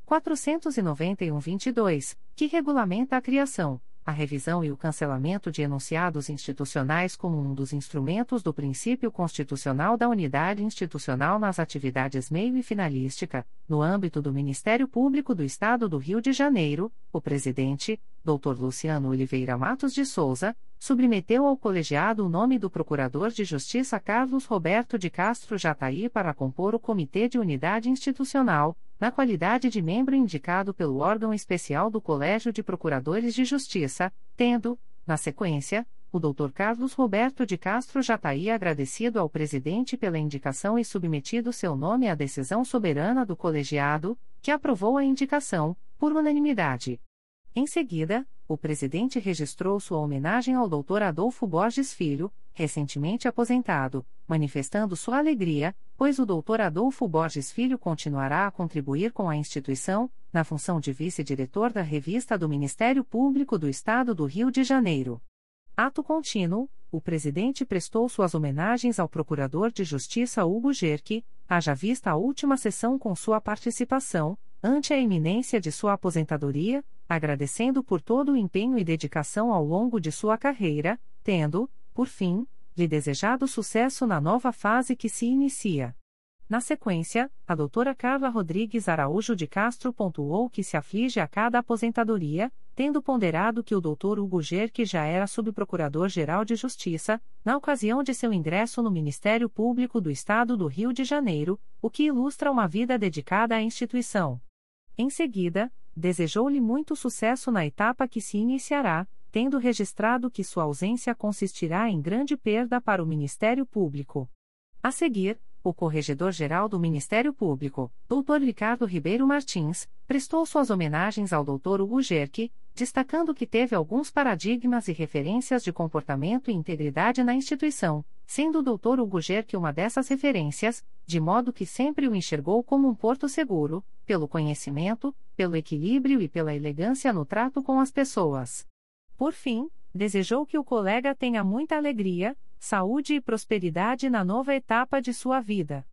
491-22, que regulamenta a criação, a revisão e o cancelamento de enunciados institucionais como um dos instrumentos do princípio constitucional da unidade institucional nas atividades meio e finalística, no âmbito do Ministério Público do Estado do Rio de Janeiro, o presidente, Dr. Luciano Oliveira Matos de Souza, submeteu ao colegiado o nome do Procurador de Justiça Carlos Roberto de Castro Jataí para compor o Comitê de Unidade Institucional, na qualidade de membro indicado pelo órgão especial do Colégio de Procuradores de Justiça, tendo, na sequência, o Dr. Carlos Roberto de Castro Jataí agradecido ao presidente pela indicação e submetido seu nome à decisão soberana do colegiado, que aprovou a indicação, por unanimidade. Em seguida, o presidente registrou sua homenagem ao Dr. Adolfo Borges Filho, recentemente aposentado, manifestando sua alegria, pois o Dr. Adolfo Borges Filho continuará a contribuir com a instituição, na função de vice-diretor da revista do Ministério Público do Estado do Rio de Janeiro. Ato contínuo, o presidente prestou suas homenagens ao Procurador de Justiça Hugo Gerque, haja vista a última sessão com sua participação, ante a iminência de sua aposentadoria, agradecendo por todo o empenho e dedicação ao longo de sua carreira, tendo, por fim, lhe desejado sucesso na nova fase que se inicia. Na sequência, a doutora Carla Rodrigues Araújo de Castro pontuou que se aflige a cada aposentadoria, tendo ponderado que o doutor Hugo Gerque já era subprocurador-geral de Justiça, na ocasião de seu ingresso no Ministério Público do Estado do Rio de Janeiro, o que ilustra uma vida dedicada à instituição. Em seguida, desejou-lhe muito sucesso na etapa que se iniciará, tendo registrado que sua ausência consistirá em grande perda para o Ministério Público. A seguir, o Corregedor-Geral do Ministério Público, Dr. Ricardo Ribeiro Martins, prestou suas homenagens ao Dr. Hugo Gerke, destacando que teve alguns paradigmas e referências de comportamento e integridade na instituição, sendo o Dr. Hugo Gerke uma dessas referências, de modo que sempre o enxergou como um porto seguro, pelo conhecimento, pelo equilíbrio e pela elegância no trato com as pessoas. Por fim, desejou que o colega tenha muita alegria, saúde e prosperidade na nova etapa de sua vida.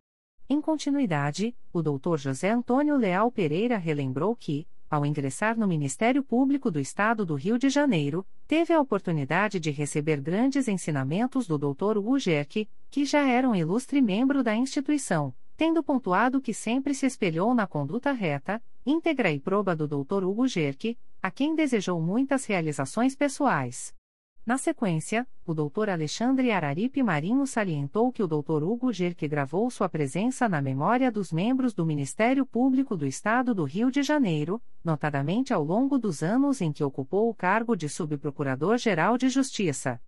Em continuidade, o Dr. José Antônio Leal Pereira relembrou que, ao ingressar no Ministério Público do Estado do Rio de Janeiro, teve a oportunidade de receber grandes ensinamentos do Dr. Gerke, que já era um ilustre membro da instituição, tendo pontuado que sempre se espelhou na conduta reta, íntegra e proba do Dr. Hugo a quem desejou muitas realizações pessoais. Na sequência, o Dr. Alexandre Araripe Marinho salientou que o Dr. Hugo Gerke gravou sua presença na memória dos membros do Ministério Público do Estado do Rio de Janeiro, notadamente ao longo dos anos em que ocupou o cargo de Subprocurador-Geral de Justiça.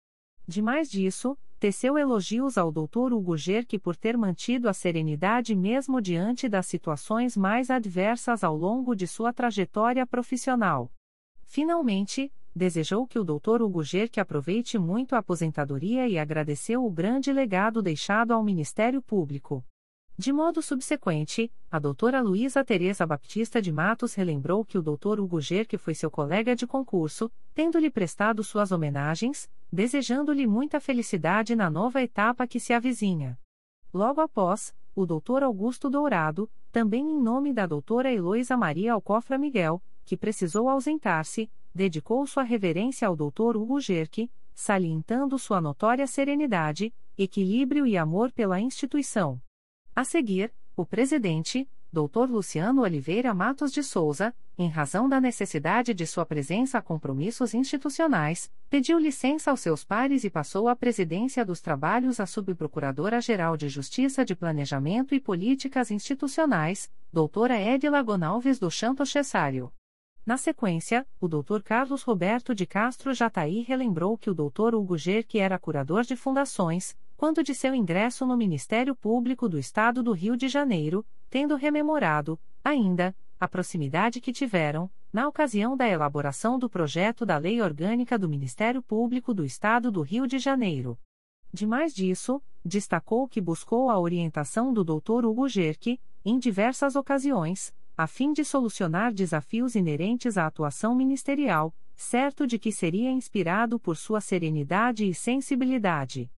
Demais disso, teceu elogios ao Dr. Hugo Gerque por ter mantido a serenidade mesmo diante das situações mais adversas ao longo de sua trajetória profissional. Finalmente, desejou que o Dr. Hugo Gerque aproveite muito a aposentadoria e agradeceu o grande legado deixado ao Ministério Público. De modo subsequente, a doutora Luísa Tereza Baptista de Matos relembrou que o doutor Hugo Gerque foi seu colega de concurso, tendo-lhe prestado suas homenagens, desejando-lhe muita felicidade na nova etapa que se avizinha. Logo após, o doutor Augusto Dourado, também em nome da doutora Heloísa Maria Alcofra Miguel, que precisou ausentar-se, dedicou sua reverência ao doutor Hugo Gerque, salientando sua notória serenidade, equilíbrio e amor pela instituição. A seguir, o presidente, Dr. Luciano Oliveira Matos de Souza, em razão da necessidade de sua presença a compromissos institucionais, pediu licença aos seus pares e passou a presidência dos trabalhos à Subprocuradora-Geral de Justiça de Planejamento e Políticas Institucionais, doutora Edila Gonalves do Chanto Cessário. Na sequência, o Dr. Carlos Roberto de Castro Jataí relembrou que o Dr. Hugo Gerque era curador de fundações, quando de seu ingresso no Ministério Público do Estado do Rio de Janeiro, tendo rememorado, ainda, a proximidade que tiveram, na ocasião da elaboração do projeto da Lei Orgânica do Ministério Público do Estado do Rio de Janeiro. Demais disso, destacou que buscou a orientação do Dr. Hugo Gerque, em diversas ocasiões, a fim de solucionar desafios inerentes à atuação ministerial, certo de que seria inspirado por sua serenidade e sensibilidade.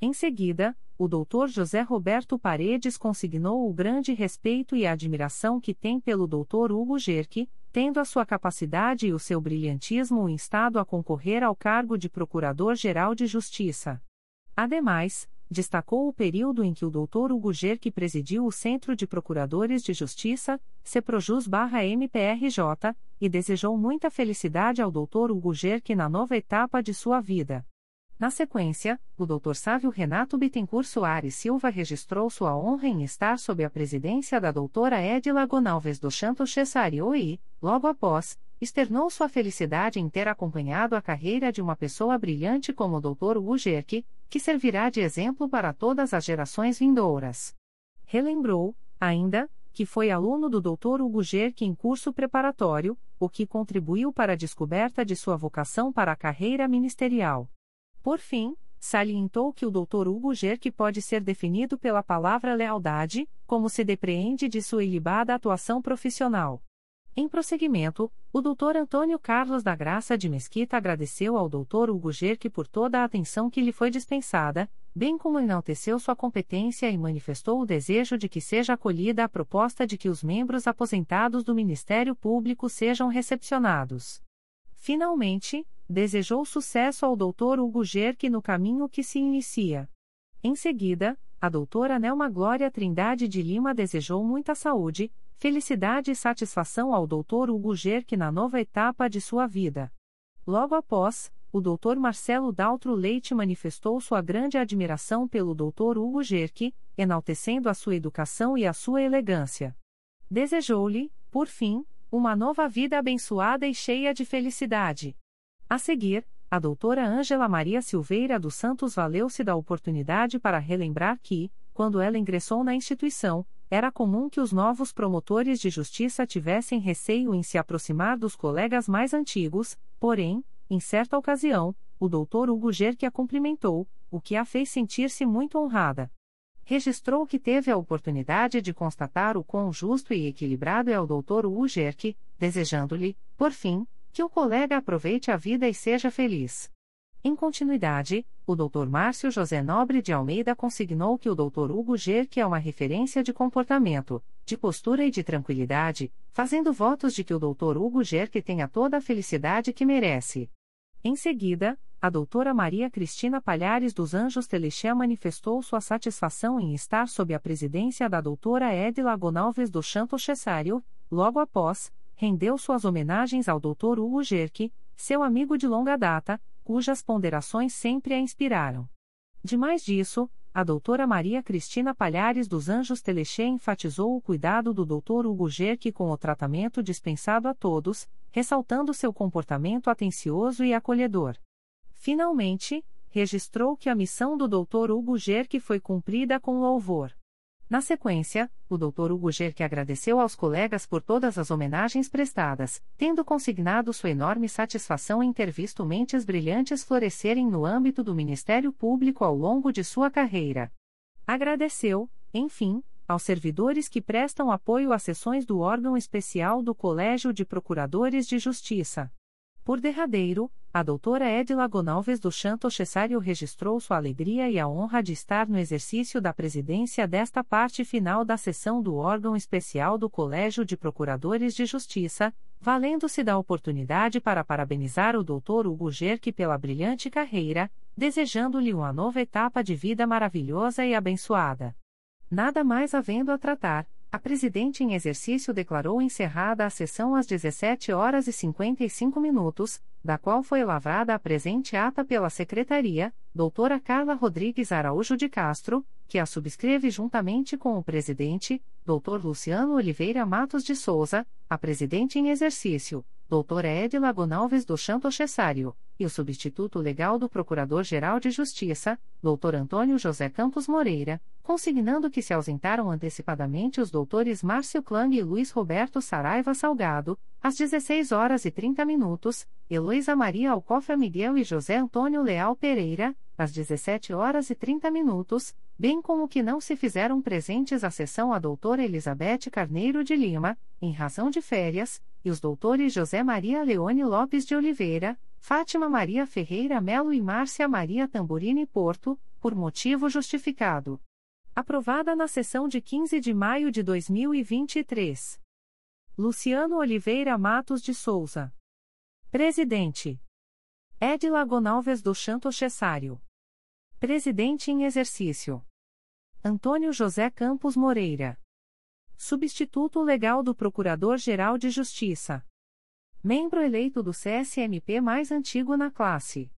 Em seguida, o Dr. José Roberto Paredes consignou o grande respeito e admiração que tem pelo Dr. Hugo Gerque, tendo a sua capacidade e o seu brilhantismo instado a concorrer ao cargo de Procurador-Geral de Justiça. Ademais, destacou o período em que o Dr. Hugo Gerque presidiu o Centro de Procuradores de Justiça, CEPROJUS-MPRJ, e desejou muita felicidade ao Dr. Hugo Gerque na nova etapa de sua vida. Na sequência, o Dr. Sávio Renato Bittencourt Soares Silva registrou sua honra em estar sob a presidência da doutora Edila Gonalves do Santos Cesario e, logo após, externou sua felicidade em ter acompanhado a carreira de uma pessoa brilhante como o Dr. Gerke, que servirá de exemplo para todas as gerações vindouras. Relembrou, ainda, que foi aluno do Dr. Hugo Gerke em curso preparatório, o que contribuiu para a descoberta de sua vocação para a carreira ministerial. Por fim, salientou que o Dr. Hugo Gerque pode ser definido pela palavra lealdade, como se depreende de sua ilibada atuação profissional. Em prosseguimento, o Dr. Antônio Carlos da Graça de Mesquita agradeceu ao Dr. Hugo Gerque por toda a atenção que lhe foi dispensada, bem como enalteceu sua competência e manifestou o desejo de que seja acolhida a proposta de que os membros aposentados do Ministério Público sejam recepcionados. Finalmente, desejou sucesso ao Dr. Hugo Gerque no caminho que se inicia. Em seguida, a doutora Nelma Glória Trindade de Lima desejou muita saúde, felicidade e satisfação ao Dr. Hugo Gerque na nova etapa de sua vida. Logo após, o Dr. Marcelo Daltro Leite manifestou sua grande admiração pelo Dr. Hugo Gerque, enaltecendo a sua educação e a sua elegância. Desejou-lhe, por fim, uma nova vida abençoada e cheia de felicidade. A seguir, a doutora Ângela Maria Silveira dos Santos valeu-se da oportunidade para relembrar que, quando ela ingressou na instituição, era comum que os novos promotores de justiça tivessem receio em se aproximar dos colegas mais antigos, porém, em certa ocasião, o doutor Hugo Gerque a cumprimentou, o que a fez sentir-se muito honrada. Registrou que teve a oportunidade de constatar o quão justo e equilibrado é o doutor Hugo Gerque, desejando-lhe, por fim, que o colega aproveite a vida e seja feliz. Em continuidade, o Dr. Márcio José Nobre de Almeida consignou que o Dr. Hugo Gerque é uma referência de comportamento, de postura e de tranquilidade, fazendo votos de que o Dr. Hugo Gerque tenha toda a felicidade que merece. Em seguida, a doutora Maria Cristina Palhares dos Anjos Telexé manifestou sua satisfação em estar sob a presidência da doutora Edila Gonalves do Chanto Cessário, logo após, rendeu suas homenagens ao Dr. Hugo Gerke, seu amigo de longa data, cujas ponderações sempre a inspiraram. Demais disso, a doutora Maria Cristina Palhares dos Anjos Telexê enfatizou o cuidado do Dr. Hugo Gerke com o tratamento dispensado a todos, ressaltando seu comportamento atencioso e acolhedor. Finalmente, registrou que a missão do Dr. Hugo Gerque foi cumprida com louvor. Na sequência, o Dr. Hugo Gerque agradeceu aos colegas por todas as homenagens prestadas, tendo consignado sua enorme satisfação em ter visto mentes brilhantes florescerem no âmbito do Ministério Público ao longo de sua carreira. Agradeceu, enfim, aos servidores que prestam apoio às sessões do órgão especial do Colégio de Procuradores de Justiça. Por derradeiro, a doutora Edila Gonalves do Chanto Cessário registrou sua alegria e a honra de estar no exercício da presidência desta parte final da sessão do órgão especial do Colégio de Procuradores de Justiça, valendo-se da oportunidade para parabenizar o doutor Hugo Gerque pela brilhante carreira, desejando-lhe uma nova etapa de vida maravilhosa e abençoada. Nada mais havendo a tratar, a presidente em exercício declarou encerrada a sessão às 17 horas e 55 minutos, da qual foi lavrada a presente ata pela secretaria, doutora Carla Rodrigues Araújo de Castro, que a subscreve juntamente com o presidente, doutor Luciano Oliveira Matos de Souza, a presidente em exercício, doutora Edila Gonalves do Chanto Cessário, e o substituto legal do Procurador-Geral de Justiça, doutor Antônio José Campos Moreira, consignando que se ausentaram antecipadamente os doutores Márcio Klang e Luiz Roberto Saraiva Salgado, às 16 horas e 30 minutos, Heloísa Maria Alcofra Miguel e José Antônio Leal Pereira, às 17 horas e 30 minutos, bem como que não se fizeram presentes à sessão a doutora Elizabeth Carneiro de Lima, em razão de férias, e os doutores José Maria Leone Lopes de Oliveira, Fátima Maria Ferreira Melo e Márcia Maria Tamburini Porto, por motivo justificado. Aprovada na sessão de 15 de maio de 2023. Luciano Oliveira Matos de Souza. Presidente. Edila Gonalves do Chanto Cessário. Presidente em exercício. Antônio José Campos Moreira. Substituto legal do Procurador-Geral de Justiça. Membro eleito do CSMP mais antigo na classe.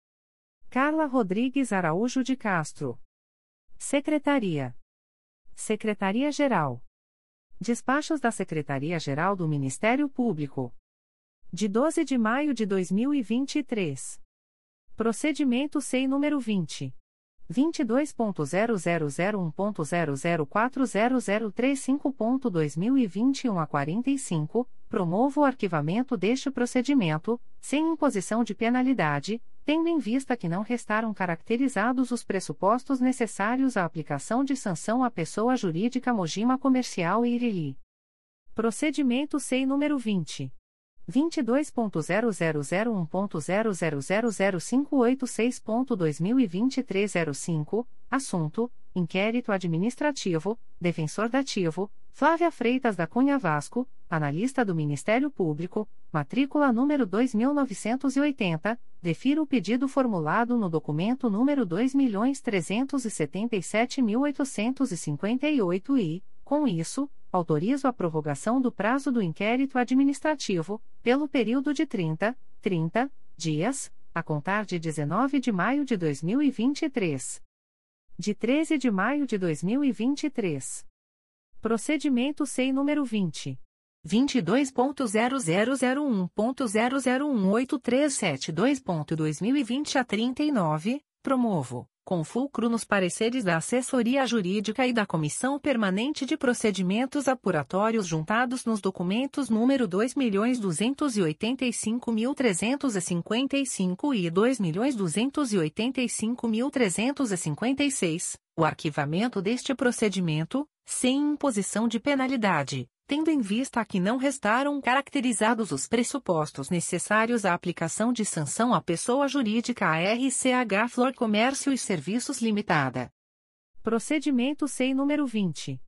Carla Rodrigues Araújo de Castro. Secretaria. Secretaria-Geral. Despachos da Secretaria-Geral do Ministério Público. De 12 de maio de 2023. Procedimento SEI número 20. 22.0001.0040035.2021 a 45, promovo o arquivamento deste procedimento, sem imposição de penalidade, tendo em vista que não restaram caracterizados os pressupostos necessários à aplicação de sanção à pessoa jurídica Mojima Comercial e Irili. Procedimento SEI número 20. 22.0001.0000586.2023 05, assunto, inquérito administrativo, defensor dativo, Flávia Freitas da Cunha Vasco, analista do Ministério Público, matrícula número 2980, defiro o pedido formulado no documento número 2.377.858 e, com isso, autorizo a prorrogação do prazo do inquérito administrativo, pelo período de 30, 30 dias, a contar de 19 de maio de 2023. De 13 de maio de 2023. Procedimento SEI número 20. 22.0001.0018372.2020 a 39, promovo com fulcro nos pareceres da Assessoria Jurídica e da Comissão Permanente de Procedimentos Apuratórios juntados nos documentos número 2.285.355 e 2.285.356, o arquivamento deste procedimento, sem imposição de penalidade tendo em vista que não restaram caracterizados os pressupostos necessários à aplicação de sanção à pessoa jurídica a RCH Flor Comércio e Serviços Limitada. Procedimento SEI número 20.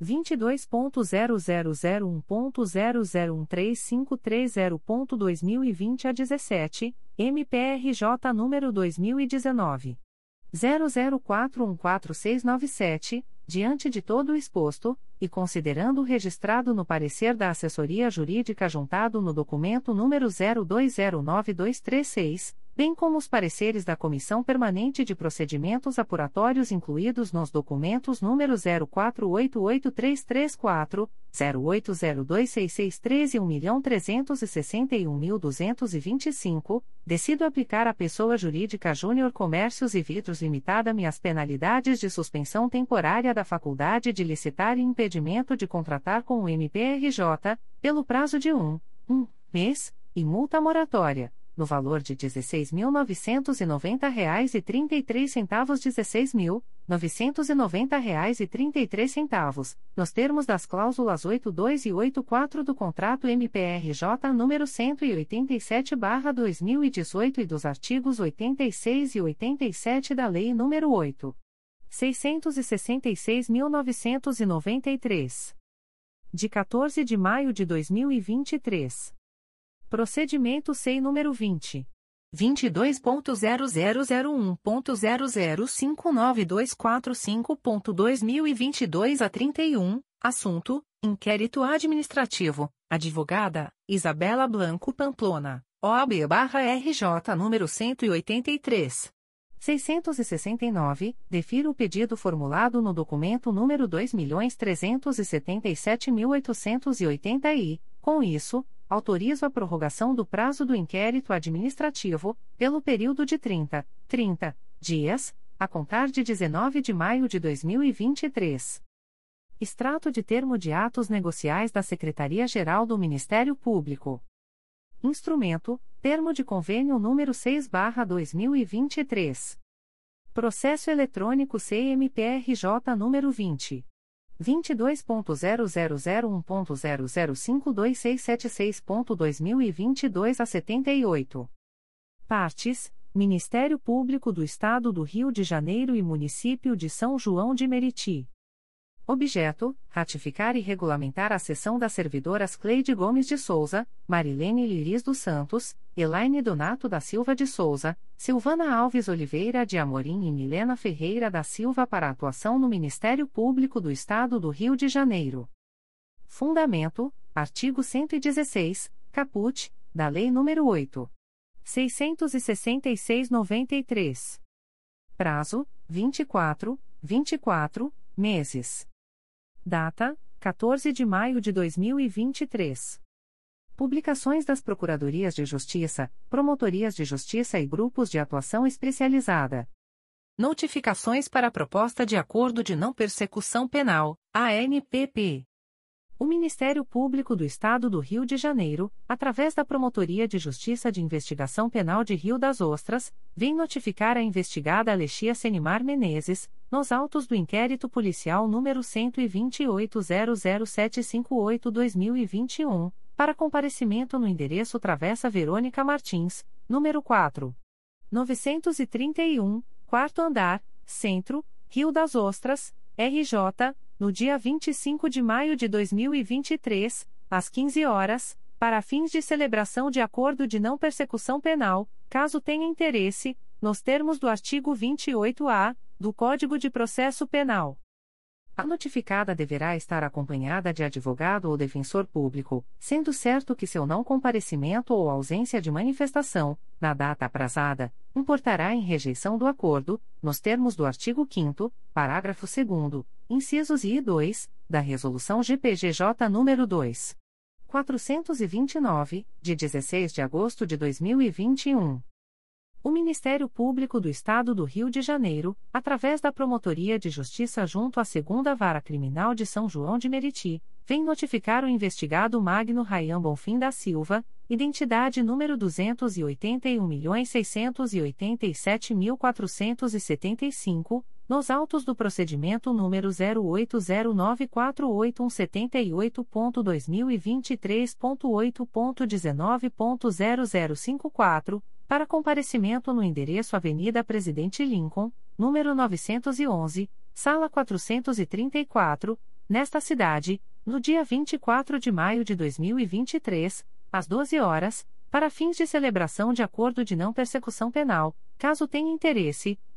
22.0001.0013530.2020 a 17, MPRJ número 2019. 00414697, diante de todo o exposto, e considerando o registrado no parecer da assessoria jurídica juntado no documento número 02092236, bem como os pareceres da Comissão Permanente de Procedimentos Apuratórios incluídos nos documentos número 04883334, 08026613 e 1.361.225, decido aplicar à pessoa jurídica Júnior Comércios e Vidros Limitada-me as penalidades de suspensão temporária da faculdade de licitar e impedimento de contratar com o MPRJ, pelo prazo de um, um mês, e multa moratória no valor de R$ 16.990,33 R$ 16.990,33, nos termos das cláusulas 82 e 84 do contrato MPRJ número 187/2018 e dos artigos 86 e 87 da Lei nº 8. 666.993. De 14 de maio de 2023. Procedimento SEI número 20. 22.0001.0059245.2022 a 31, assunto: Inquérito Administrativo, Advogada, Isabela Blanco Pamplona, OAB-RJ número 183. 669, defiro o pedido formulado no documento número 2.377.880 e, com isso, autorizo a prorrogação do prazo do inquérito administrativo, pelo período de 30, 30 dias, a contar de 19 de maio de 2023. Extrato de termo de atos negociais da Secretaria-Geral do Ministério Público. Instrumento: Termo de Convênio número 6/2023. Processo eletrônico CMPRJ número 20 22.0001.0052676.2022 a 78. Partes: Ministério Público do Estado do Rio de Janeiro e Município de São João de Meriti. Objeto: ratificar e regulamentar a sessão das servidoras Cleide Gomes de Souza, Marilene Liris dos Santos, Elaine Donato da Silva de Souza, Silvana Alves Oliveira de Amorim e Milena Ferreira da Silva para atuação no Ministério Público do Estado do Rio de Janeiro. Fundamento: artigo 116, caput, da Lei nº 8. 666-93. Prazo: 24, 24 meses. Data: 14 de maio de 2023. Publicações das Procuradorias de Justiça, Promotorias de Justiça e Grupos de Atuação Especializada. Notificações para a Proposta de Acordo de Não Persecução Penal, ANPP. O Ministério Público do Estado do Rio de Janeiro, através da Promotoria de Justiça de Investigação Penal de Rio das Ostras, vem notificar a investigada Alexia Senimar Menezes, nos autos do inquérito policial número 128.00758-2021, para comparecimento no endereço Travessa Verônica Martins, número 4. 931, quarto andar, Centro, Rio das Ostras, RJ, no dia 25 de maio de 2023, às 15 horas, para fins de celebração de acordo de não persecução penal, caso tenha interesse, nos termos do artigo 28-A do Código de Processo Penal. A notificada deverá estar acompanhada de advogado ou defensor público, sendo certo que seu não comparecimento ou ausência de manifestação, na data aprazada, importará em rejeição do acordo, nos termos do artigo 5 parágrafo 2 incisos I e 2, da Resolução GPGJ nº 2. 429, de 16 de agosto de 2021. O Ministério Público do Estado do Rio de Janeiro, através da Promotoria de Justiça junto à Segunda Vara Criminal de São João de Meriti, vem notificar o investigado Magno Rayan Bonfim da Silva, identidade número 201.687.475, nos autos do procedimento número 080948178.2023.8.19.0054, para comparecimento no endereço Avenida Presidente Lincoln, número 911, sala 434, nesta cidade, no dia 24 de maio de 2023, às 12 horas, para fins de celebração de acordo de não persecução penal, caso tenha interesse,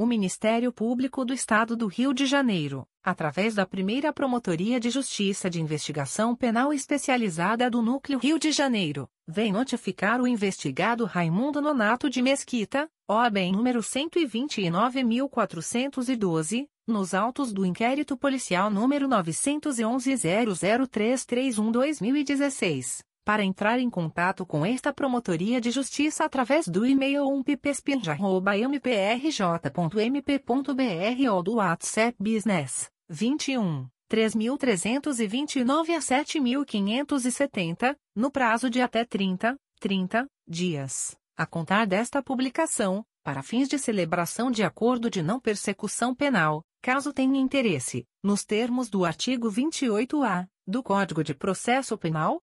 O Ministério Público do Estado do Rio de Janeiro, através da primeira Promotoria de Justiça de Investigação Penal Especializada do Núcleo Rio de Janeiro, vem notificar o investigado Raimundo Nonato de Mesquita, OAB número 129.412, nos autos do inquérito policial número 911-00331-2016 para entrar em contato com esta Promotoria de Justiça através do e-mail umpipespinja.mprj.mp.br ou do WhatsApp Business 21 3329 a 7570, no prazo de até 30, 30 dias, a contar desta publicação, para fins de celebração de acordo de não persecução penal, caso tenha interesse, nos termos do artigo 28-A do Código de Processo Penal,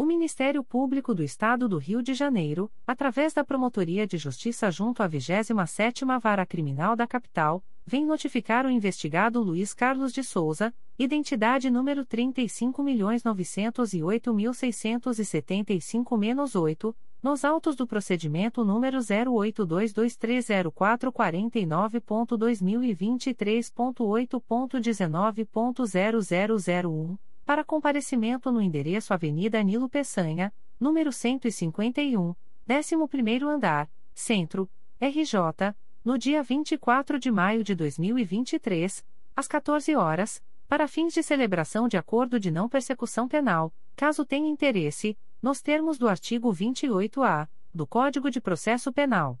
O Ministério Público do Estado do Rio de Janeiro, através da Promotoria de Justiça junto à 27ª Vara Criminal da Capital, vem notificar o investigado Luiz Carlos de Souza, identidade número 35.908.675-8, nos autos do procedimento número 082230449.2023.8.19.0001 para comparecimento no endereço Avenida Nilo Peçanha, número 151, 11º andar, Centro, RJ, no dia 24 de maio de 2023, às 14 horas, para fins de celebração de acordo de não persecução penal, caso tenha interesse, nos termos do artigo 28-A do Código de Processo Penal.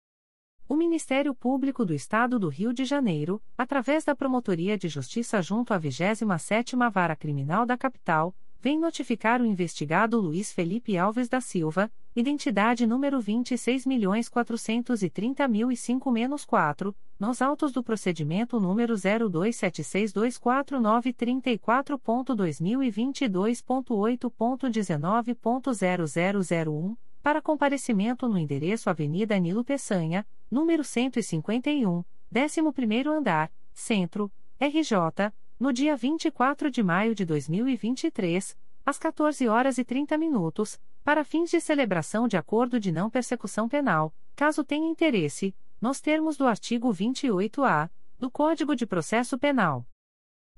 O Ministério Público do Estado do Rio de Janeiro, através da Promotoria de Justiça junto à 27ª Vara Criminal da Capital, vem notificar o investigado Luiz Felipe Alves da Silva, identidade número 26.430.005-4, nos autos do procedimento número 02762434.2022.8.19.0001 para comparecimento no endereço Avenida Nilo Peçanha, número 151, 11º andar, Centro, RJ, no dia 24 de maio de 2023, às 14 horas e 30 minutos, para fins de celebração de acordo de não persecução penal, caso tenha interesse, nos termos do artigo 28-A do Código de Processo Penal.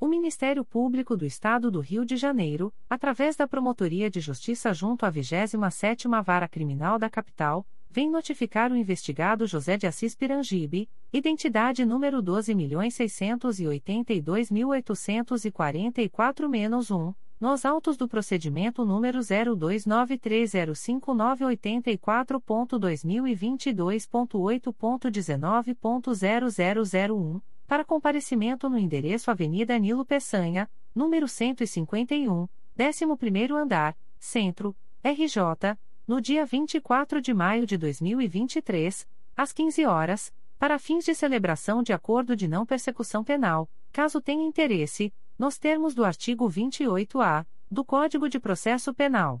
O Ministério Público do Estado do Rio de Janeiro, através da Promotoria de Justiça junto à 27ª Vara Criminal da Capital, vem notificar o investigado José de Assis Pirangibe, identidade número 12.682.844-1, nos autos do procedimento número 0293058984.2022.8.19.0001 para comparecimento no endereço Avenida Nilo Peçanha, número 151, 11º andar, Centro, RJ, no dia 24 de maio de 2023, às 15 horas, para fins de celebração de acordo de não persecução penal, caso tenha interesse, nos termos do artigo 28-A do Código de Processo Penal.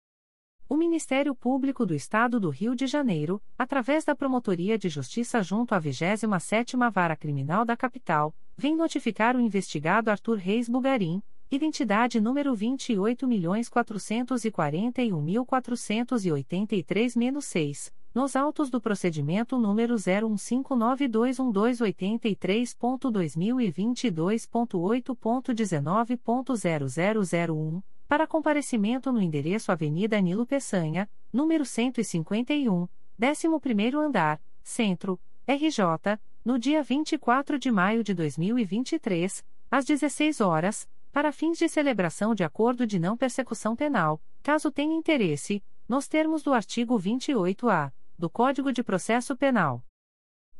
O Ministério Público do Estado do Rio de Janeiro, através da Promotoria de Justiça junto à 27ª Vara Criminal da Capital, vem notificar o investigado Arthur Reis Bugarim, identidade número 28.441.483-6, nos autos do procedimento número 0159121283.2022.8.19.0001 para comparecimento no endereço Avenida Nilo Peçanha, número 151, 11º andar, Centro, RJ, no dia 24 de maio de 2023, às 16 horas, para fins de celebração de acordo de não persecução penal, caso tenha interesse, nos termos do artigo 28-A do Código de Processo Penal.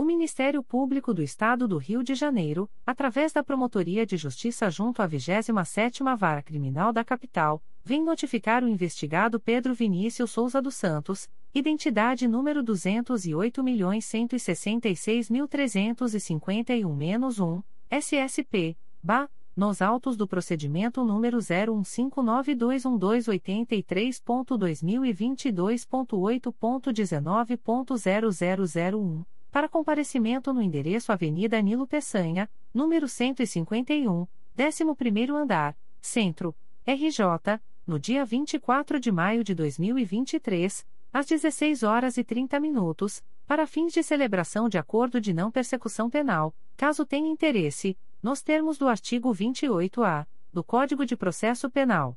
O Ministério Público do Estado do Rio de Janeiro, através da Promotoria de Justiça junto à 27ª Vara Criminal da Capital, vem notificar o investigado Pedro Vinícius Souza dos Santos, identidade número 208.166.351-1, SSP, BA, nos autos do procedimento número 01592123.2022.8.19.0001 para comparecimento no endereço Avenida Nilo Peçanha, número 151, 11º andar, Centro, RJ, no dia 24 de maio de 2023, às 16 horas e 30 minutos, para fins de celebração de acordo de não persecução penal, caso tenha interesse, nos termos do artigo 28-A do Código de Processo Penal.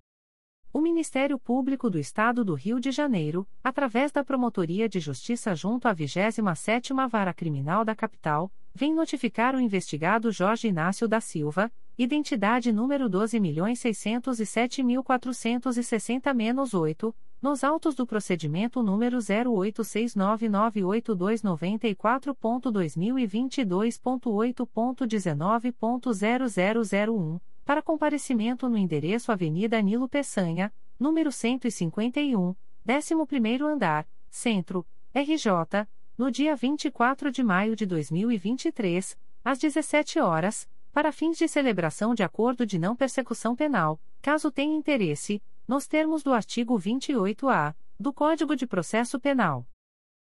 O Ministério Público do Estado do Rio de Janeiro, através da Promotoria de Justiça junto à 27ª Vara Criminal da Capital, vem notificar o investigado Jorge Inácio da Silva, identidade número 12.607.460-8, nos autos do procedimento número 086998292.2022.8.19.0001 para comparecimento no endereço Avenida Nilo Peçanha, número 151, 11º andar, Centro, RJ, no dia 24 de maio de 2023, às 17 horas, para fins de celebração de acordo de não persecução penal, caso tenha interesse, nos termos do artigo 28-A do Código de Processo Penal.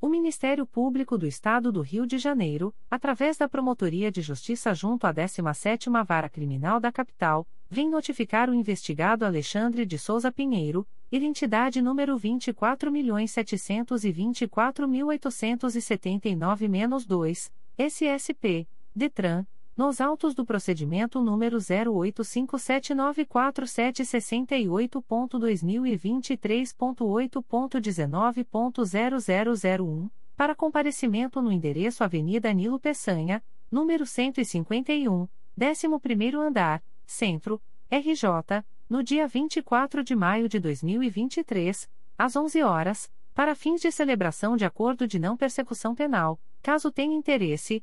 O Ministério Público do Estado do Rio de Janeiro, através da Promotoria de Justiça junto à 17ª Vara Criminal da Capital, vem notificar o investigado Alexandre de Souza Pinheiro, identidade número 24.724.879-2, SSP, DETRAN, nos autos do procedimento número 085794768.2023.8.19.0001, para comparecimento no endereço Avenida Nilo Peçanha, número 151, 11º andar, Centro, RJ, no dia 24 de maio de 2023, às 11 horas, para fins de celebração de acordo de não persecução penal, caso tenha interesse,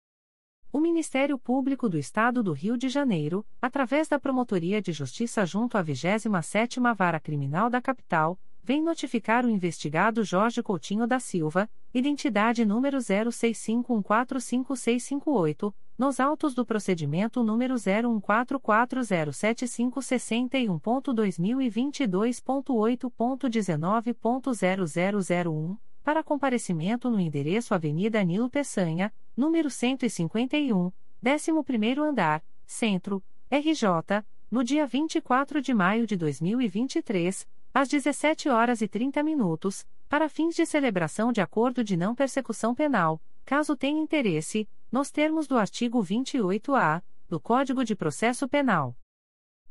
O Ministério Público do Estado do Rio de Janeiro, através da Promotoria de Justiça junto à 27ª Vara Criminal da Capital, vem notificar o investigado Jorge Coutinho da Silva, identidade número 0651455658, nos autos do procedimento número 0144075561.2022.8.19.0001 para comparecimento no endereço Avenida Nilo Peçanha, número 151, 11º andar, Centro, RJ, no dia 24 de maio de 2023, às 17 horas e 30 minutos, para fins de celebração de acordo de não persecução penal, caso tenha interesse, nos termos do artigo 28-A do Código de Processo Penal.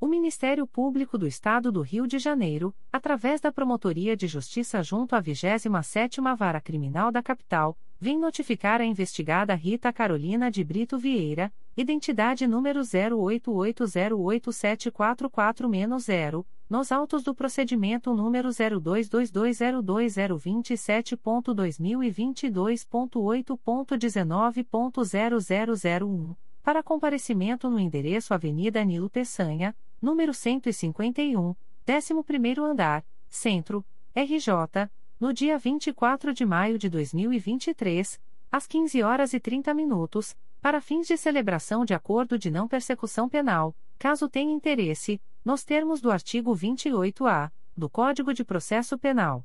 O Ministério Público do Estado do Rio de Janeiro, através da Promotoria de Justiça junto à 27ª Vara Criminal da Capital, vem notificar a investigada Rita Carolina de Brito Vieira, identidade número 08808744-0, nos autos do procedimento número 02220027.2022.8.19.0001, para comparecimento no endereço Avenida Nilo Peçanha, número 151, 11º andar, Centro, RJ, no dia 24 de maio de 2023, às 15 horas e 30 minutos, para fins de celebração de acordo de não persecução penal, caso tenha interesse, nos termos do artigo 28-A do Código de Processo Penal.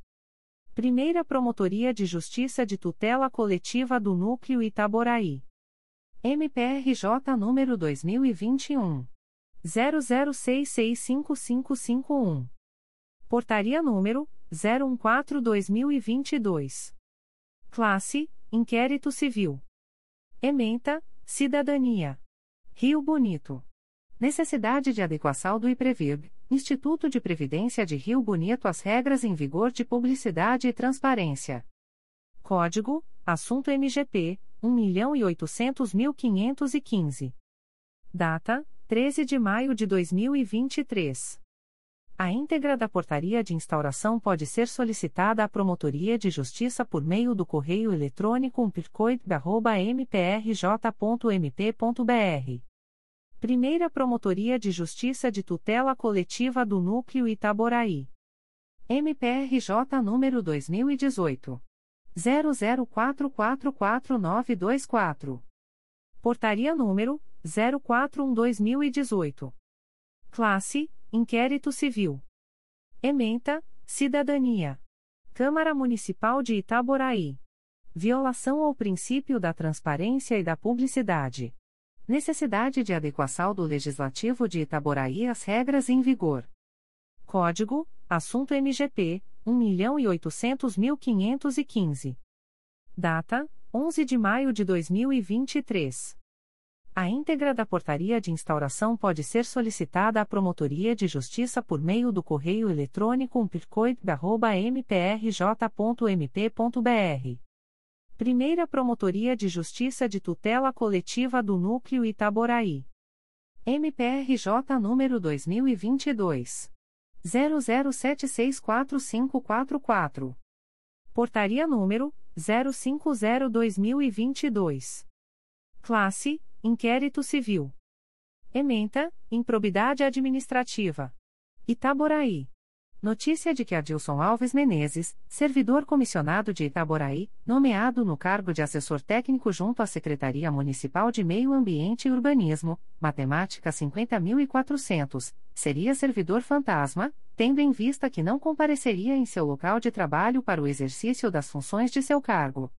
Primeira Promotoria de Justiça de Tutela Coletiva do Núcleo Itaboraí. MPRJ número 2021 00665551. Portaria número 014/2022. Classe: Inquérito Civil. Ementa: Cidadania. Rio Bonito. Necessidade de adequação do IPREVIB, Instituto de Previdência de Rio Bonito às regras em vigor de publicidade e transparência. Código: Assunto MGP 1.800.515. Data: 13 de maio de 2023. A íntegra da portaria de instauração pode ser solicitada à Promotoria de Justiça por meio do correio eletrônico umpircoit.mprj.mp.br Primeira Promotoria de Justiça de Tutela Coletiva do Núcleo Itaboraí. MPRJ número 2018 00444924. Portaria número 041/2018. Classe: Inquérito Civil. Ementa: Cidadania. Câmara Municipal de Itaboraí. Violação ao princípio da transparência e da publicidade. Necessidade de adequação do Legislativo de Itaboraí às regras em vigor. Código: Assunto MGP 1.800.515. Data: 11 de maio de 2023. A íntegra da portaria de instauração pode ser solicitada à Promotoria de Justiça por meio do correio eletrônico umpircoit.mprj.mp.br Primeira Promotoria de Justiça de Tutela Coletiva do Núcleo Itaboraí. MPRJ número 2022 00764544. Portaria número 050-2022. Classe: Inquérito Civil. Ementa: Improbidade Administrativa. Itaboraí. Notícia de que Adilson Alves Menezes, servidor comissionado de Itaboraí, nomeado no cargo de assessor técnico junto à Secretaria Municipal de Meio Ambiente e Urbanismo, Matemática 50.400, seria servidor fantasma, tendo em vista que não compareceria em seu local de trabalho para o exercício das funções de seu cargo.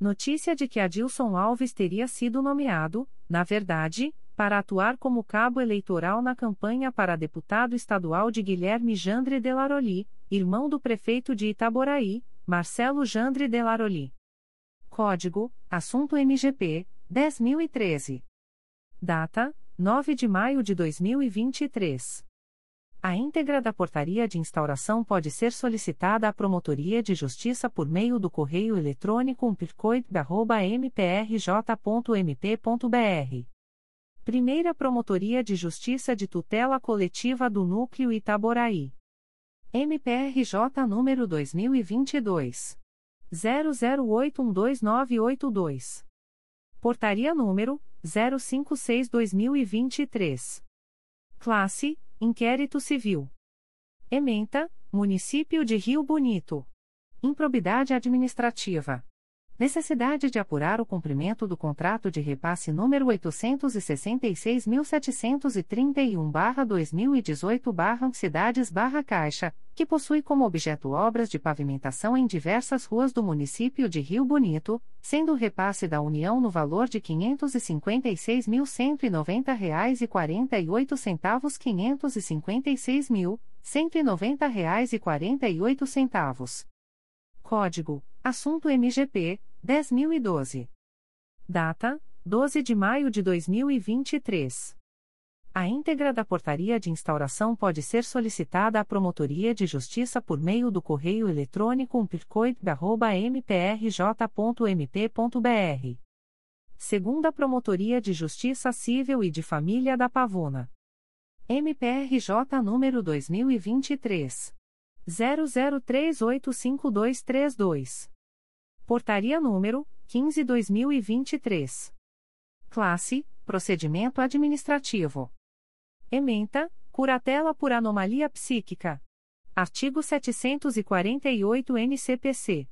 Notícia de que Adilson Alves teria sido nomeado, na verdade, para atuar como cabo eleitoral na campanha para deputado estadual de Guilherme Jandre de Laroli, irmão do prefeito de Itaboraí, Marcelo Jandre de Laroli. Código: Assunto MGP 10013. Data: 9 de maio de 2023. A íntegra da portaria de instauração pode ser solicitada à Promotoria de Justiça por meio do correio eletrônico umpircoit.mprj.mp.br Primeira Promotoria de Justiça de Tutela Coletiva do Núcleo Itaboraí. MPRJ número 2022 00812982. Portaria número 056/2023. Classe: Inquérito Civil. Ementa: Município de Rio Bonito. Improbidade administrativa. Necessidade de apurar o cumprimento do contrato de repasse número 866.731-2018 Cidades Caixa, que possui como objeto obras de pavimentação em diversas ruas do município de Rio Bonito, sendo o repasse da União no valor de R$ 556.190,48 556.190,48 Código: Assunto MGP 10012. Data: 12 de maio de 2023. A íntegra da portaria de instauração pode ser solicitada à Promotoria de Justiça por meio do correio eletrônico umpircoit.mprj.mp.br. Segunda Promotoria de Justiça Civil e de Família da Pavuna. MPRJ número 2023 00385232. Portaria número 15/2023. Classe: Procedimento administrativo. Ementa: Curatela por anomalia psíquica. Artigo 748 NCPC.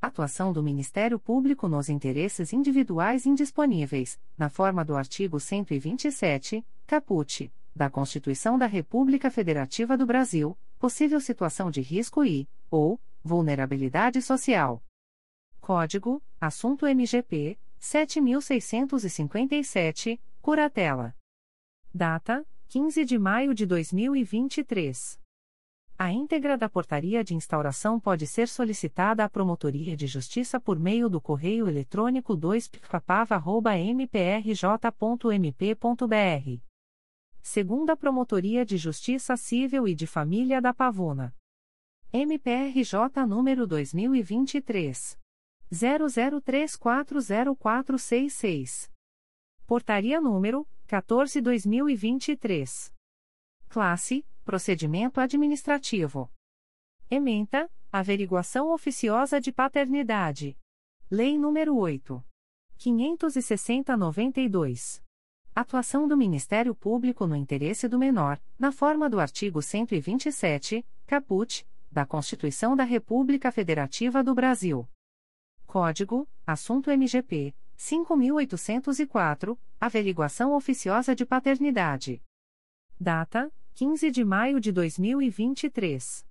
Atuação do Ministério Público nos interesses individuais indisponíveis, na forma do artigo 127, caput, da Constituição da República Federativa do Brasil possível situação de risco e, ou, vulnerabilidade social. Código: Assunto MGP 7657, Curatela. Data: 15 de maio de 2023. A íntegra da portaria de instauração pode ser solicitada à Promotoria de Justiça por meio do correio eletrônico 2picapava.mprj.mp.br segunda Promotoria de Justiça Civil e de Família da Pavuna. MPRJ número 2023 00340466. Portaria número 14/2023. Classe: Procedimento administrativo. Ementa: Averiguação oficiosa de paternidade. Lei nº 8. 560/92. Atuação do Ministério Público no interesse do menor, na forma do artigo 127, caput, da Constituição da República Federativa do Brasil. Código: Assunto MGP 5804, Averiguação Oficiosa de Paternidade. Data: 15 de maio de 2023.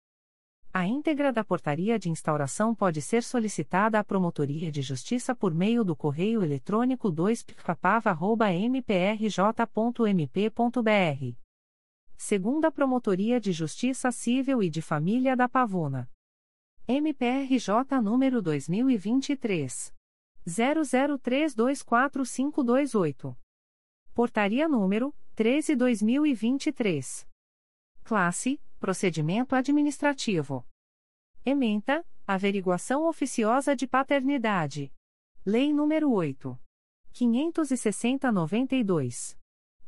A íntegra da portaria de instauração pode ser solicitada à Promotoria de Justiça por meio do correio eletrônico 2picapava.mprj.mp.br. Segunda Promotoria de Justiça Civil e de Família da Pavuna. MPRJ número 2023. 00324528. Portaria número 13/2023. Classe Procedimento administrativo. Ementa: Averiguação oficiosa de paternidade. Lei nº 8. 560/92.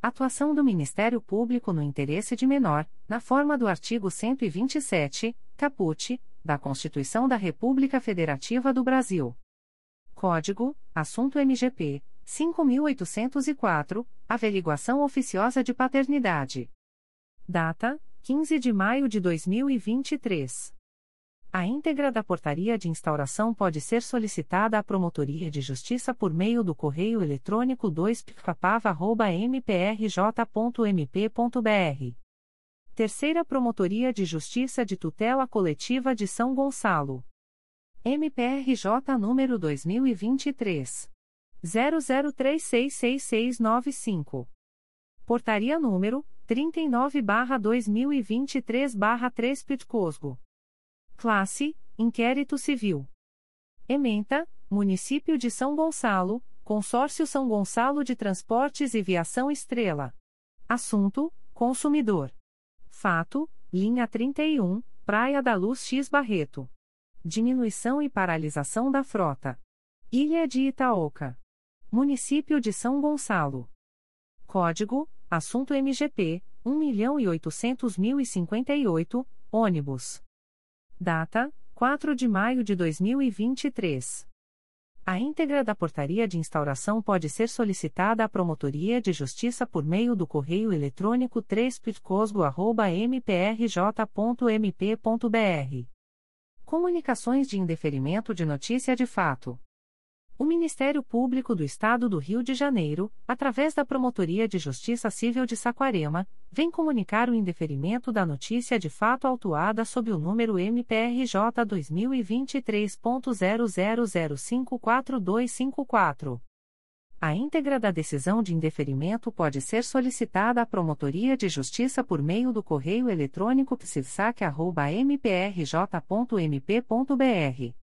Atuação do Ministério Público no interesse de menor, na forma do artigo 127, caput, da Constituição da República Federativa do Brasil. Código: Assunto MGP 5804, averiguação oficiosa de paternidade. Data: 15 de maio de 2023. A íntegra da portaria de instauração pode ser solicitada à Promotoria de Justiça por meio do correio eletrônico 2picapava.mprj.mp.br. Terceira Promotoria de Justiça de Tutela Coletiva de São Gonçalo. MPRJ número 2023 00366695. Portaria número 39/2023/3 Pitcosgo. Classe: Inquérito Civil. Ementa: Município de São Gonçalo, Consórcio São Gonçalo de Transportes e Viação Estrela. Assunto: Consumidor. Fato: Linha 31, Praia da Luz X Barreto. Diminuição e paralisação da frota. Ilha de Itaoca. Município de São Gonçalo. Código: Assunto MGP 1.800.058, ônibus. Data: 4 de maio de 2023. A íntegra da portaria de instauração pode ser solicitada à Promotoria de Justiça por meio do correio eletrônico 3pitcosgo.mprj.mp.br. Comunicações de indeferimento de notícia de fato. O Ministério Público do Estado do Rio de Janeiro, através da Promotoria de Justiça Civil de Saquarema, vem comunicar o indeferimento da notícia de fato autuada sob o número MPRJ 2023.00054254. A íntegra da decisão de indeferimento pode ser solicitada à Promotoria de Justiça por meio do correio eletrônico psivsac.mprj.mp.br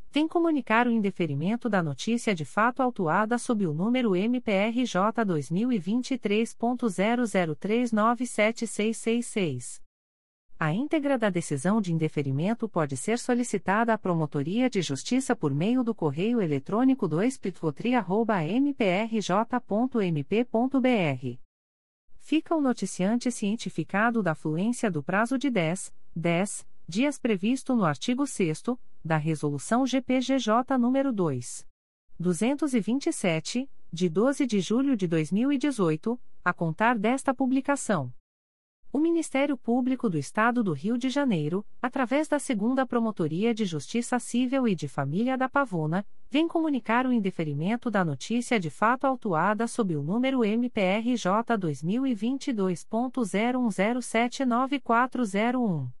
vem comunicar o indeferimento da notícia de fato autuada sob o número MPRJ 2023.00397666. A íntegra da decisão de indeferimento pode ser solicitada à Promotoria de Justiça por meio do correio eletrônico 2 mprj.mp.br. Fica o noticiante cientificado da fluência do prazo de 10, 10 dias previsto no artigo 6 da Resolução GPGJ nº 2. 227, de 12 de julho de 2018, a contar desta publicação. O Ministério Público do Estado do Rio de Janeiro, através da Segunda Promotoria de Justiça Civil e de Família da Pavona, vem comunicar o indeferimento da notícia de fato autuada sob o número MPRJ 2022.01079401.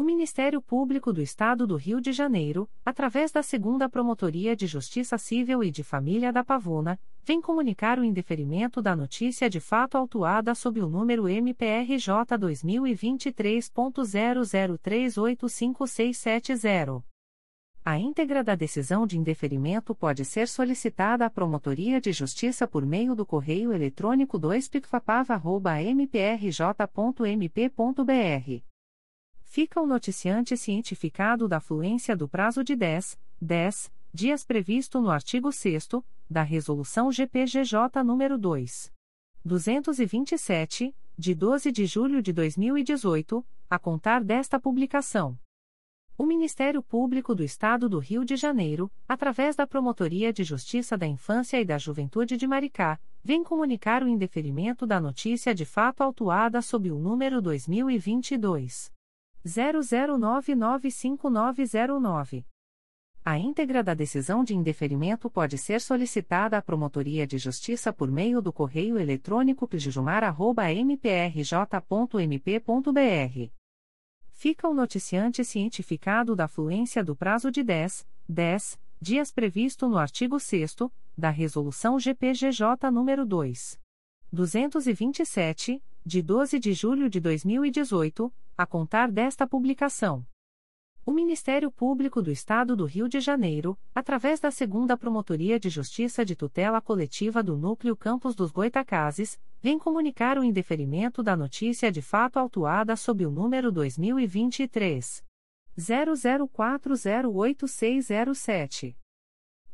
O Ministério Público do Estado do Rio de Janeiro, através da Segunda Promotoria de Justiça Civil e de Família da Pavuna, vem comunicar o indeferimento da notícia de fato autuada sob o número MPRJ 2023.00385670. A íntegra da decisão de indeferimento pode ser solicitada à Promotoria de Justiça por meio do correio eletrônico 2picfapava.mprj.mp.br fica o noticiante cientificado da fluência do prazo de 10, 10 dias previsto no artigo 6 da Resolução GPGJ nº 2. 227, de 12 de julho de 2018, a contar desta publicação. O Ministério Público do Estado do Rio de Janeiro, através da Promotoria de Justiça da Infância e da Juventude de Maricá, vem comunicar o indeferimento da notícia de fato autuada sob o número 2022 00995909. A íntegra da decisão de indeferimento pode ser solicitada à Promotoria de Justiça por meio do correio eletrônico pjumar.mprj.mp.br. Fica o noticiante cientificado da fluência do prazo de 10, 10 dias previsto no artigo 6 da Resolução GPGJ nº 2. 227, de 12 de julho de 2018, a contar desta publicação. O Ministério Público do Estado do Rio de Janeiro, através da Segunda Promotoria de Justiça de Tutela Coletiva do Núcleo Campos dos Goitacazes, vem comunicar o indeferimento da notícia de fato autuada sob o número 2023 00408607.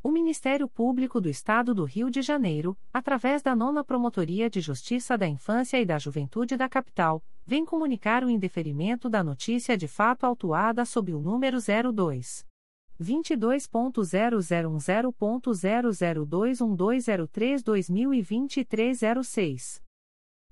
O Ministério Público do Estado do Rio de Janeiro, através da Nona Promotoria de Justiça da Infância e da Juventude da Capital, vem comunicar o indeferimento da notícia de fato autuada sob o número 02 22.0010.0021203-2023 06.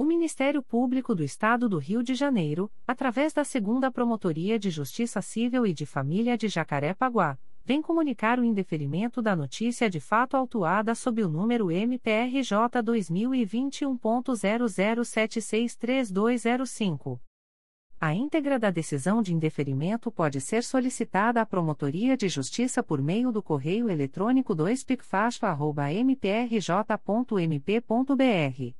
O Ministério Público do Estado do Rio de Janeiro, através da Segunda Promotoria de Justiça Civil e de Família de Jacaré-Paguá, vem comunicar o indeferimento da notícia de fato autuada sob o número MPRJ 2021.00763205. A íntegra da decisão de indeferimento pode ser solicitada à Promotoria de Justiça por meio do correio eletrônico 2picfacho.mprj.mp.br.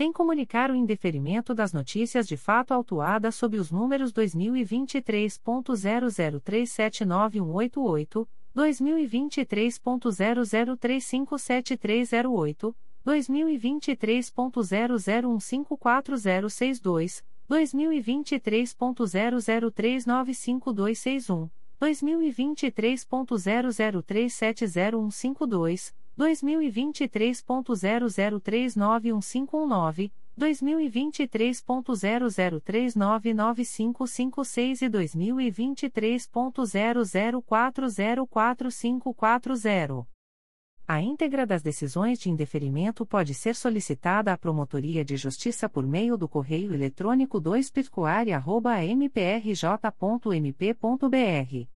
tem comunicar o indeferimento das notícias de fato autuadas sob os números 2023.00379188, 2023.00357308, 2023.00154062, 2023.00395261. 2023.00370152, 2023.00391519, 2023.00399556 e 2023.00404540. A íntegra das decisões de indeferimento pode ser solicitada à Promotoria de Justiça por meio do correio eletrônico 2 mprj.mp.br.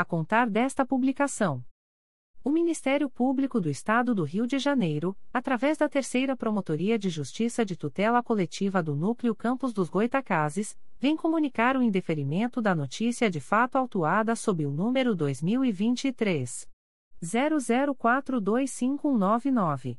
a contar desta publicação. O Ministério Público do Estado do Rio de Janeiro, através da Terceira Promotoria de Justiça de Tutela Coletiva do Núcleo Campos dos Goitacazes, vem comunicar o indeferimento da notícia de fato autuada sob o número 2023 00425199.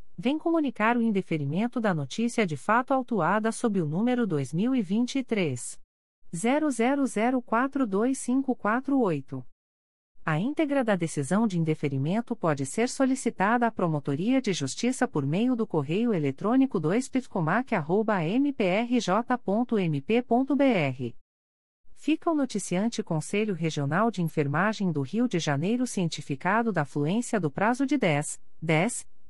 vem comunicar o indeferimento da notícia de fato autuada sob o número 2023 00042548. A íntegra da decisão de indeferimento pode ser solicitada à Promotoria de Justiça por meio do correio eletrônico 2pitcomac.mprj.mp.br. Fica o noticiante Conselho Regional de Enfermagem do Rio de Janeiro cientificado da fluência do prazo de 10, 10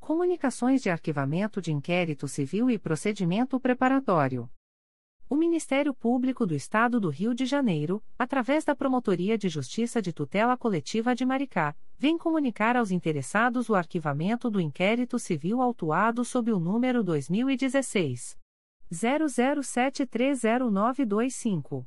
Comunicações de Arquivamento de Inquérito Civil e Procedimento Preparatório. O Ministério Público do Estado do Rio de Janeiro, através da Promotoria de Justiça de Tutela Coletiva de Maricá, vem comunicar aos interessados o arquivamento do inquérito civil autuado sob o número 2016 00730925.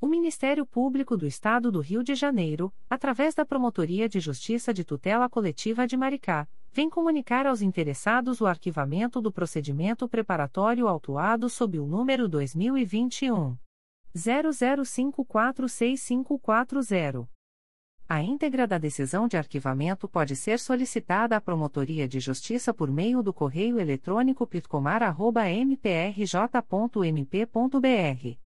O Ministério Público do Estado do Rio de Janeiro, através da Promotoria de Justiça de Tutela Coletiva de Maricá, vem comunicar aos interessados o arquivamento do procedimento preparatório autuado sob o número 2021 00546540. A íntegra da decisão de arquivamento pode ser solicitada à Promotoria de Justiça por meio do correio eletrônico pitcomar.mprj.mp.br.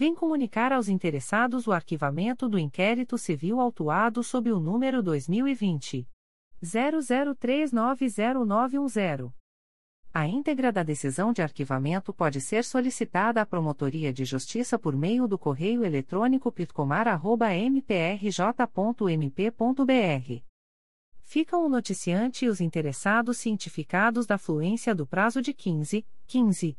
vem comunicar aos interessados o arquivamento do inquérito civil autuado sob o número 2020 00390910. A íntegra da decisão de arquivamento pode ser solicitada à Promotoria de Justiça por meio do correio eletrônico pitcomar.mprj.mp.br ficam o noticiante e os interessados cientificados da fluência do prazo de 15, 15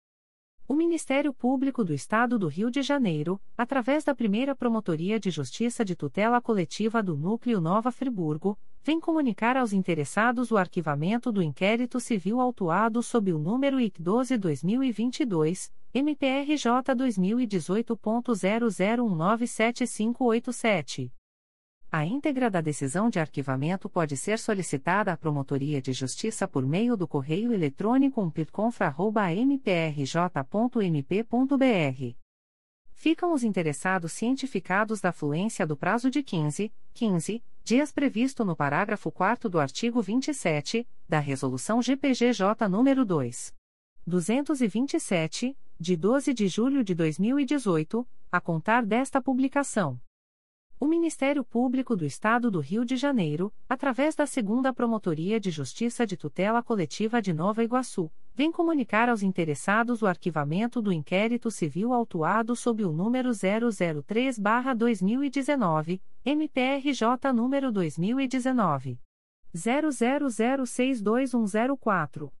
O Ministério Público do Estado do Rio de Janeiro, através da primeira Promotoria de Justiça de Tutela Coletiva do Núcleo Nova Friburgo, vem comunicar aos interessados o arquivamento do inquérito civil autuado sob o número IC 12-2022, MPRJ 2018.00197587. A íntegra da decisão de arquivamento pode ser solicitada à Promotoria de Justiça por meio do correio eletrônico umpirconfra.mprj.mp.br. Ficam os interessados cientificados da fluência do prazo de 15, 15 dias previsto no parágrafo 4 do artigo 27 da Resolução GPGJ nº 2. 227, de 12 de julho de 2018, a contar desta publicação. O Ministério Público do Estado do Rio de Janeiro, através da Segunda Promotoria de Justiça de Tutela Coletiva de Nova Iguaçu, vem comunicar aos interessados o arquivamento do inquérito civil autuado sob o número 003-2019, MPRJ número 2019 00062104.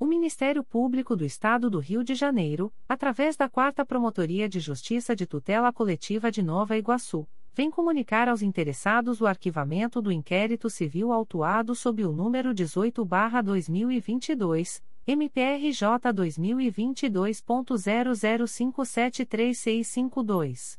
O Ministério Público do Estado do Rio de Janeiro, através da 4 Promotoria de Justiça de Tutela Coletiva de Nova Iguaçu, vem comunicar aos interessados o arquivamento do inquérito civil autuado sob o número 18-2022, MPRJ 2022.00573652.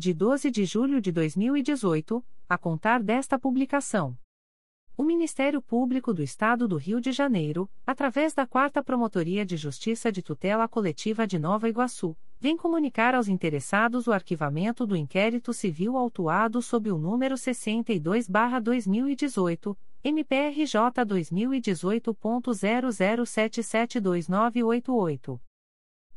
de 12 de julho de 2018 a contar desta publicação. O Ministério Público do Estado do Rio de Janeiro, através da 4 Promotoria de Justiça de Tutela Coletiva de Nova Iguaçu, vem comunicar aos interessados o arquivamento do inquérito civil autuado sob o número 62-2018, MPRJ 2018.00772988.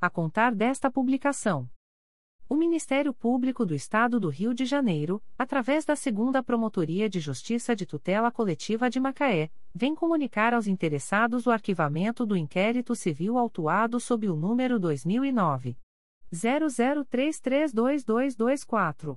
a contar desta publicação. O Ministério Público do Estado do Rio de Janeiro, através da Segunda Promotoria de Justiça de Tutela Coletiva de Macaé, vem comunicar aos interessados o arquivamento do inquérito civil autuado sob o número 2009 00332224.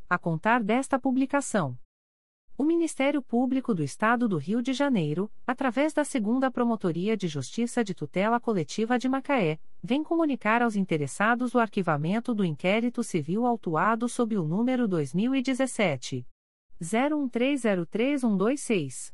a contar desta publicação. O Ministério Público do Estado do Rio de Janeiro, através da Segunda Promotoria de Justiça de Tutela Coletiva de Macaé, vem comunicar aos interessados o arquivamento do inquérito civil autuado sob o número 2017 01303126.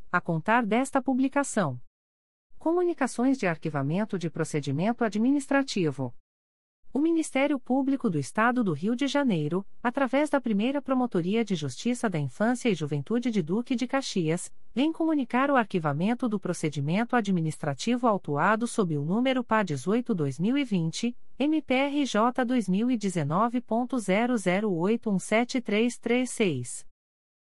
a contar desta publicação. Comunicações de arquivamento de procedimento administrativo. O Ministério Público do Estado do Rio de Janeiro, através da primeira Promotoria de Justiça da Infância e Juventude de Duque de Caxias, vem comunicar o arquivamento do procedimento administrativo autuado sob o número PA 18-2020, MPRJ 2019.00817336.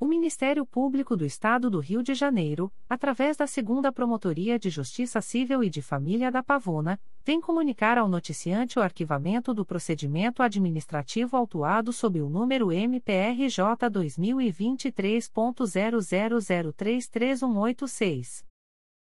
O Ministério Público do Estado do Rio de Janeiro, através da Segunda Promotoria de Justiça Civil e de Família da Pavona, vem comunicar ao noticiante o arquivamento do procedimento administrativo autuado sob o número MPRJ 2023.00033186.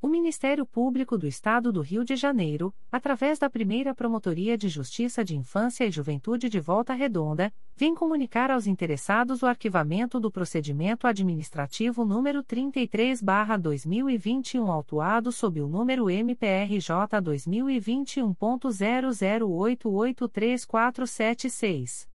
O Ministério Público do Estado do Rio de Janeiro, através da primeira Promotoria de Justiça de Infância e Juventude de Volta Redonda, vem comunicar aos interessados o arquivamento do procedimento administrativo número 33-2021, autuado sob o número MPRJ 2021.00883476.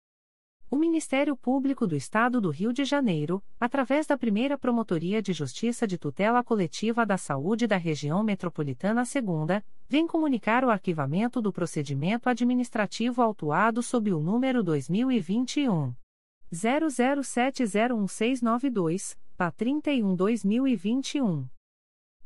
O Ministério Público do Estado do Rio de Janeiro, através da primeira Promotoria de Justiça de Tutela Coletiva da Saúde da Região Metropolitana II, vem comunicar o arquivamento do procedimento administrativo autuado sob o número 2021. 00701692, PA 31-2021.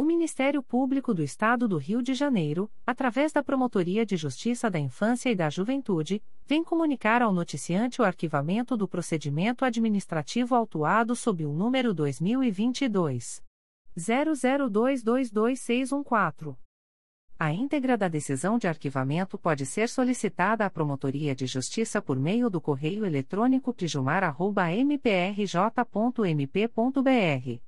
O Ministério Público do Estado do Rio de Janeiro, através da Promotoria de Justiça da Infância e da Juventude, vem comunicar ao noticiante o arquivamento do procedimento administrativo autuado sob o número 2022 00222614. A íntegra da decisão de arquivamento pode ser solicitada à Promotoria de Justiça por meio do correio eletrônico pijumar.mprj.mp.br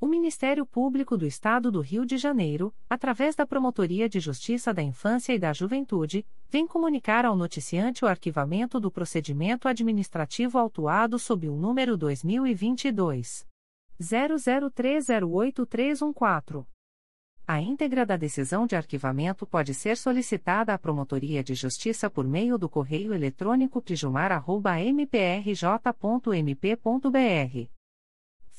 O Ministério Público do Estado do Rio de Janeiro, através da Promotoria de Justiça da Infância e da Juventude, vem comunicar ao noticiante o arquivamento do procedimento administrativo autuado sob o número 2022 00308314. A íntegra da decisão de arquivamento pode ser solicitada à Promotoria de Justiça por meio do correio eletrônico pijumar.mprj.mp.br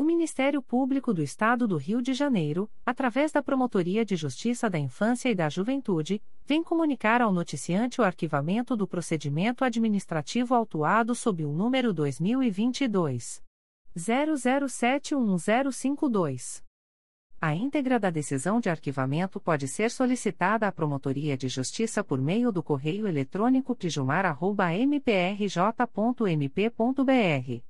O Ministério Público do Estado do Rio de Janeiro, através da Promotoria de Justiça da Infância e da Juventude, vem comunicar ao noticiante o arquivamento do procedimento administrativo autuado sob o número 2022 00711052. A íntegra da decisão de arquivamento pode ser solicitada à Promotoria de Justiça por meio do correio eletrônico pijumar.mprj.mp.br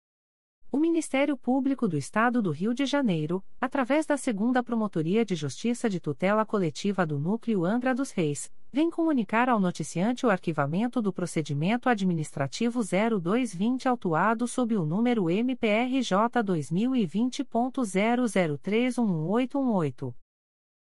O Ministério Público do Estado do Rio de Janeiro, através da Segunda Promotoria de Justiça de Tutela Coletiva do Núcleo Angra dos Reis, vem comunicar ao noticiante o arquivamento do procedimento administrativo 0220 autuado sob o número MPRJ 2020.00311818.